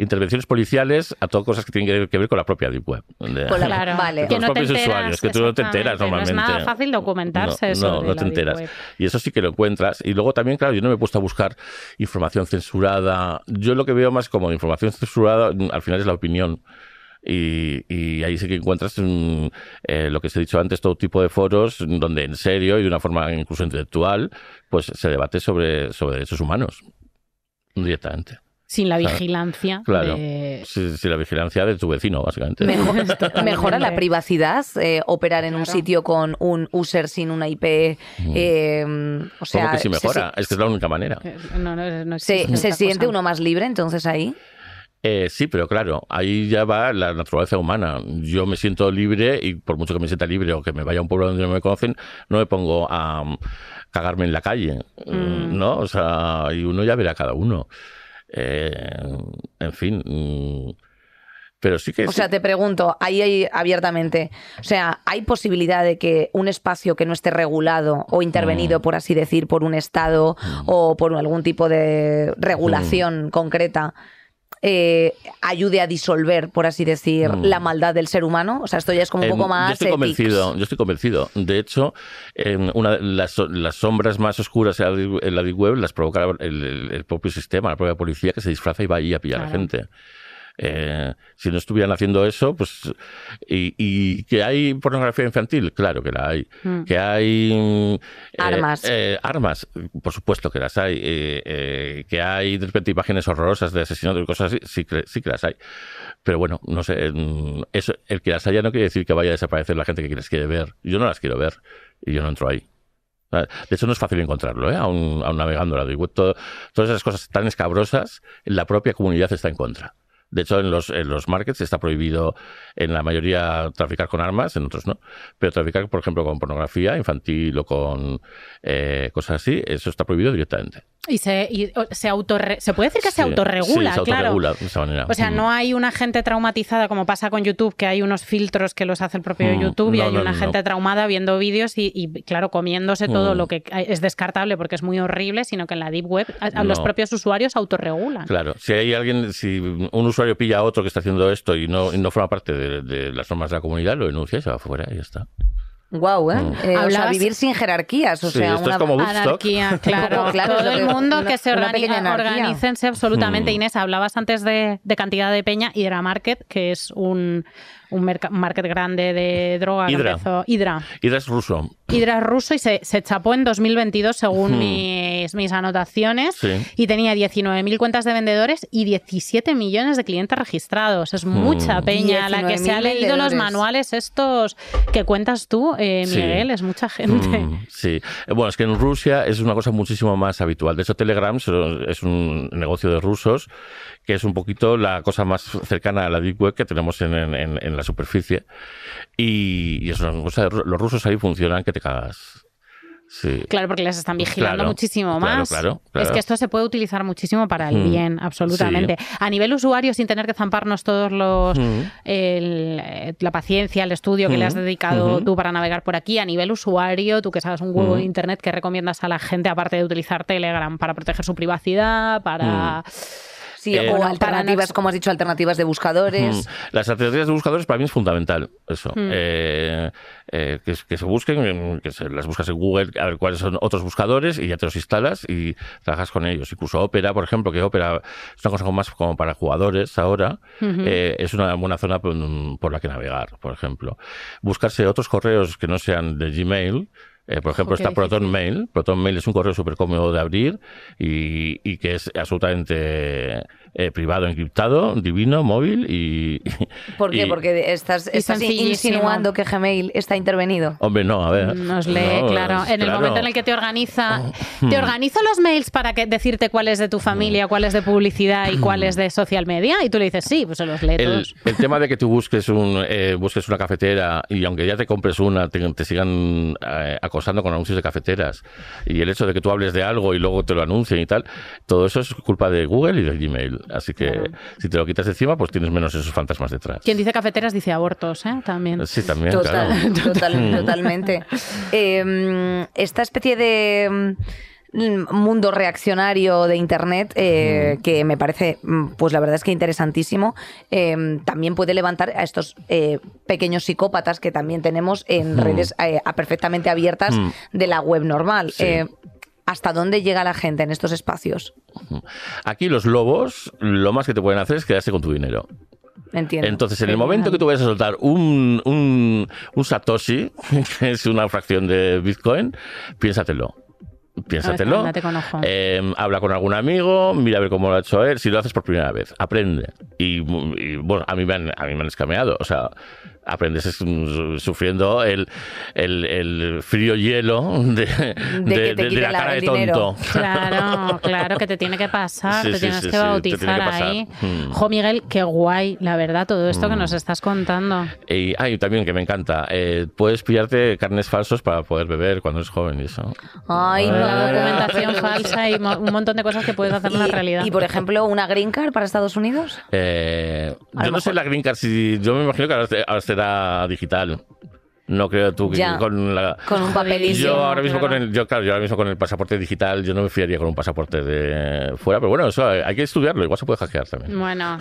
intervenciones policiales a todo cosas que tienen que ver con la propia Deep Web. La- Claro, Vale. que Con no los te propios enteras, usuarios, que tú no te enteras normalmente. No es nada fácil documentarse no, sobre no, no te enteras. Web. Y eso sí que lo encuentras. Y luego también, claro, yo no me he puesto a buscar información censurada. Yo lo que veo más como de información censurada, mm, al final es la opinión. Y, y ahí sí que encuentras mm, eh, lo que os he dicho antes, todo tipo de foros donde en serio y de una forma incluso intelectual, pues se debate sobre, sobre derechos humanos directamente. Sin la vigilancia. Claro. de- sí, la vigilancia de tu vecino, básicamente. Mejor- mejora la privacidad eh, operar en un sitio con un user sin una IP. eh, o sea, ¿Cómo que sí se- mejora? Es que es la única manera. Eh, No, no, no Se, se siente uno más libre entonces ahí. Eh, sí, pero claro, ahí ya va la naturaleza humana. Yo me siento libre y por mucho que me sienta libre o que me vaya a un pueblo donde no me conocen, no me pongo a um, cagarme en la calle, Mm. ¿no? O sea, y uno ya verá cada uno. Eh, en fin. mm, Pero sí que O sí. sea, te pregunto, ahí abiertamente, o sea, ¿hay posibilidad de que un espacio que no esté regulado o intervenido, Mm. por así decir, por un Estado o por algún tipo de regulación Mm. concreta, eh, ayude a disolver, por así decir, Mm. la maldad del ser humano? O sea, esto ya es como un Em, poco más... Yo estoy ethics. convencido, yo estoy convencido. De hecho, una de las, las sombras más oscuras en la, en la web las provoca el, propio sistema, la propia policía que se disfraza y va allí a pillar a la gente. Eh, si no estuvieran haciendo eso, pues. Y, y que hay pornografía infantil, claro que la hay. Mm. Que hay. mm, eh, Armas. eh, armas, por supuesto que las hay. Eh, eh, que hay de repente imágenes horrorosas de asesinatos y cosas así, sí que, sí que las hay. Pero bueno, no sé. mm, Eso, el que las haya no quiere decir que vaya a desaparecer la gente que las quiere ver. Yo no las quiero ver y yo no entro ahí. De hecho, no es fácil encontrarlo, ¿eh? aún, aún navegando la web. Todo- todas esas cosas tan escabrosas, la propia comunidad está en contra. De hecho, en los, en los markets está prohibido en la mayoría traficar con armas, en otros no. Pero traficar, por ejemplo, con pornografía infantil o con eh, cosas así, eso está prohibido directamente. Y se, y, se autorre- se puede decir que se autorregula, sí, se claro. autorregula de esa manera. O sea, Mm. no hay una gente traumatizada como pasa con YouTube, que hay unos filtros que los hace el propio Mm, YouTube y hay no, una no. gente traumada viendo vídeos y, y, claro, comiéndose todo Mm. lo que es descartable porque es muy horrible, sino que en la Deep Web a- a los propios usuarios autorregulan. Claro, si hay alguien, si un usuario pilla a otro que está haciendo esto y no, y no forma parte de, de las normas de la comunidad, lo denuncia y se va fuera y ya está. Guau, ¿eh? Mm. Eh, o sea, Hablabas- vivir sin jerarquías, o Sí, sea, esto una... es como Woodstock. Anarquía, claro. Claro, Todo el mundo una- que se una organi- pequeña anarquía. organícense absolutamente. Mm. Inés, hablabas antes de, de cantidad de peña. Hydra Market, que es un, un market grande de droga. que Hydra. empezó- Hydra. Y es ruso. Hydra es ruso y se, se chapó en 2022 según Hmm. mis, mis anotaciones Sí. y tenía 19.000 cuentas de vendedores y 17 millones de clientes registrados. Es mucha Hmm. peña la que se ha 19.000 leído los manuales estos que cuentas tú, eh, Sí. Miguel. Es mucha gente. Mm, sí. Eh, Bueno, es que en Rusia es una cosa muchísimo más habitual. De hecho, Telegram es un negocio de rusos que es un poquito la cosa más cercana a la Deep Web que tenemos en, en- en- en la superficie. Y, y es una cosa, los rusos ahí funcionan que te cagas. Sí. Claro, porque les están vigilando Claro, muchísimo más. claro, claro. Es que esto se puede utilizar muchísimo para el Mm, bien, absolutamente. A nivel usuario, sin tener que zamparnos todos los Mm. el, eh, la paciencia, el estudio que le has Mm, dedicado ujú. tú para navegar por aquí, a nivel usuario, tú que sabes un huevo de internet, ¿qué recomiendas a la gente aparte de utilizar Telegram para proteger su privacidad, para Sí, Eh, o Bueno, alternativas, para como has dicho, alternativas de buscadores. Mm. Las alternativas de buscadores para mí es fundamental eso. Mm. Eh, eh, que, que se busquen, que se, las buscas en Google, a ver cuáles son otros buscadores y ya te los instalas y trabajas con ellos. Incluso Opera, por ejemplo, que Opera es una cosa como más como para jugadores ahora, eh, es una buena zona por, por la que navegar, por ejemplo. Buscarse otros correos que no sean de Gmail. Eh, por ejemplo, está Proton difícil. Mail. Proton Mail es un correo súper cómodo de abrir y, y que es absolutamente eh, privado, encriptado, divino, móvil y... ¿Por qué? y- Porque estás, insinuando que Gmail está intervenido. Hombre, no, a ver. Nos lee, No, claro. es- En el claro. momento en el que te organiza, Oh. te Hmm. organizo los mails para que decirte cuál es de tu familia, cuál es de publicidad y cuál es de social media, y tú le dices sí, pues se los lee El, todos. el tema de que tú busques un eh, busques una cafetera y aunque ya te compres una te, te sigan eh, acosando acosando con anuncios de cafeteras. Y el hecho de que tú hables de algo y luego te lo anuncien y tal, todo eso es culpa de Google y de Gmail. Así que si te lo quitas de encima, pues tienes menos esos fantasmas detrás. Quien dice cafeteras dice abortos, ¿eh? También. Sí, también, Total, claro. total- totalmente. Eh, esta especie de mm, mundo reaccionario de Internet, eh, que me parece, mm, pues la verdad es que interesantísimo, eh, también puede levantar a estos eh, pequeños psicópatas que también tenemos en redes eh, a- perfectamente abiertas Mm. de la web normal. Sí. ¿Hasta dónde llega la gente en estos espacios? Aquí los lobos, lo más que te pueden hacer es quedarse con tu dinero. Entiendo. Entonces, en el momento que tú vayas a soltar un, un, un Satoshi, que es una fracción de Bitcoin, piénsatelo. Piénsatelo. Con ojo. Eh, habla con algún amigo, mira a ver cómo lo ha hecho él. Si lo haces por primera vez, aprende. Y, y, bueno, a mí me han, a mí me han escameado. O sea, aprendes es- mm, sufriendo el, el, el frío hielo de, de, que de- de la la- cara de tonto. Claro, claro que te tiene que pasar, Sí, te sí, tienes sí, que te bautizar tiene que ahí. Mm. Jo, Miguel, qué guay, la verdad, todo esto que Mm. nos estás contando. Y hay también que me encanta, eh, puedes pillarte carnes falsos para poder beber cuando eres joven y eso. Ay, Ah. La documentación falsa y mo- un montón de cosas que puedes hacer en la realidad. Y, por ejemplo, una green card para Estados Unidos. Eh, A yo no sé la green card, si, yo me imagino que ahora, se- ahora será digital. No creo tú que Ya. con la... Con un papelillo. Yo ahora mismo claro. con el, yo claro, yo ahora mismo con el pasaporte digital, yo no me fiaría con un pasaporte de fuera, pero bueno, eso hay hay que estudiarlo, igual se puede hackear también. Bueno,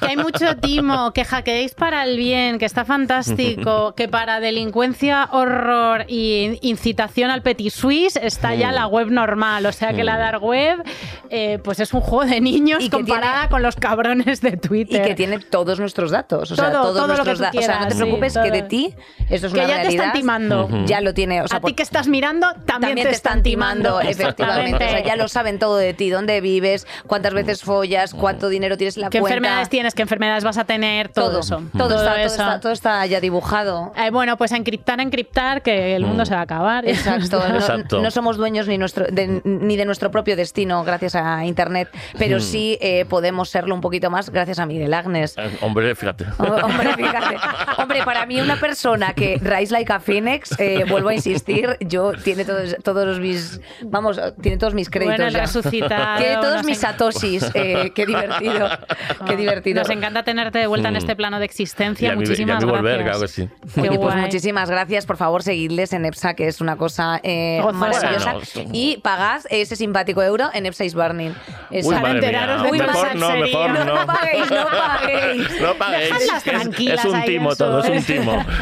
que hay mucho timo, que hackeéis para el bien, que está fantástico, que para delincuencia, horror y incitación al petit suisse está ya Mm. la web normal. O sea que la Mm. dark web, eh, pues es un juego de niños Y comparada tiene- con los cabrones de Y Twitter. que tiene todos nuestros datos. O sea, Todo, todos todo nuestros datos. O sea, no te quieras, sí, preocupes que de ti, esto es que una ya te están timando. Ya lo tiene. O sea, a ti que estás mirando, también, también te están timando, efectivamente. O sea, ya lo saben todo de ti, dónde vives, cuántas veces follas, cuánto dinero tienes en la ¿Qué cuenta. enfermedades tienes? ¿Qué enfermedades vas a tener? Todo, Todo, eso. Todo, está, todo, eso. está, todo está ya dibujado. Eh, bueno, pues a encriptar, a encriptar, que el mundo Mm. se va a acabar. Exacto. No, Exacto. no somos dueños ni, nuestro, de, ni de nuestro propio destino gracias a Internet, pero Hmm. sí eh, podemos serlo un poquito más gracias a Miguel Agnes. Eh, Hombre, fíjate. Oh, Hombre, fíjate. Hombre, para mí una persona que rise like a phoenix, eh, vuelvo a insistir, yo tiene todos, todos mis, vamos, tiene todos mis créditos Bueno, ya. resucitado, Tiene todos mis satoshis. eh, qué divertido, qué divertido. Nos encanta tenerte de vuelta en Mm. este plano de Y existencia. a mí, y a Muchísimas mí volver, gracias. claro que sí. Oye, pues muchísimas gracias. Por favor, seguidles en EPSA, que es una cosa eh, maravillosa. Bueno, y pagad ese simpático euro en EPSA is Burning. Es- Uy, Para enteraros mía. de mejor no, mejor no. No paguéis, no paguéis. No paguéis. Es- tranquilas es, un timo todo, es un timo.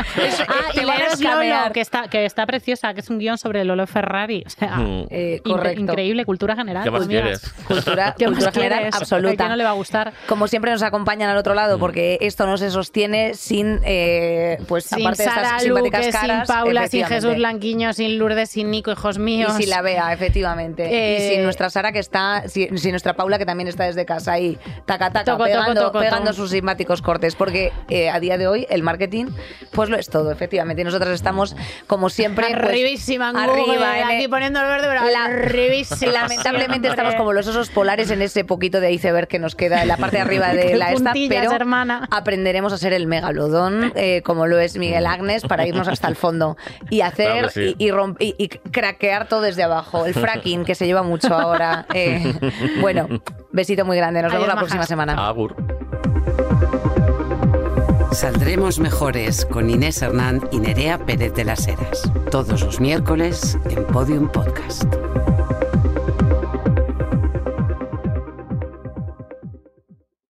Ah, y leeros escamear. Lolo, que está, que está preciosa, que es un guion sobre Lolo Ferrari. O sea, Mm. Eh, in- increíble, cultura general. ¿Qué más pues mira. quieres? Cultura, ¿Qué más cultura general quieres? absoluta. ¿A quién no le va a gustar? Como siempre nos acompañan al otro lado, porque esto no se sostiene sin, eh, pues Sin aparte de Sara estas simpáticas Luque, caras, sin Paula, sin. Jesús Blanquiño, sin Lourdes, sin Nico, hijos y míos. sin la Bea, efectivamente. Eh, y sin nuestra Sara que está, sin, sin nuestra Paula que también está desde casa ahí, taca taca, Toco, pegando, toco, pegando toco. sus simpáticos cortes, porque eh, a día de hoy el marketing pues lo es todo, efectivamente. Y nosotras estamos como siempre pues, Arribísima Google, arriba, en aquí el- poniendo el verde, pero La- arribísima Lamentablemente siempre. estamos como los osos polares en ese poquito de iceberg que nos queda en la parte de arriba de la esta, pero hermana. aprenderemos a ser el megalodón eh, como lo es Miguel Agnes para irnos hasta el fondo y hacer Claro que sí. y, y romp- y- y craquear todo desde abajo. El fracking que se lleva mucho ahora. Eh, bueno, besito muy grande. Nos vemos Adiós, la próxima semana. Agur. Saldremos mejores con Inés Hernán y Nerea Pérez de las Heras. Todos los miércoles en Podium Podcast.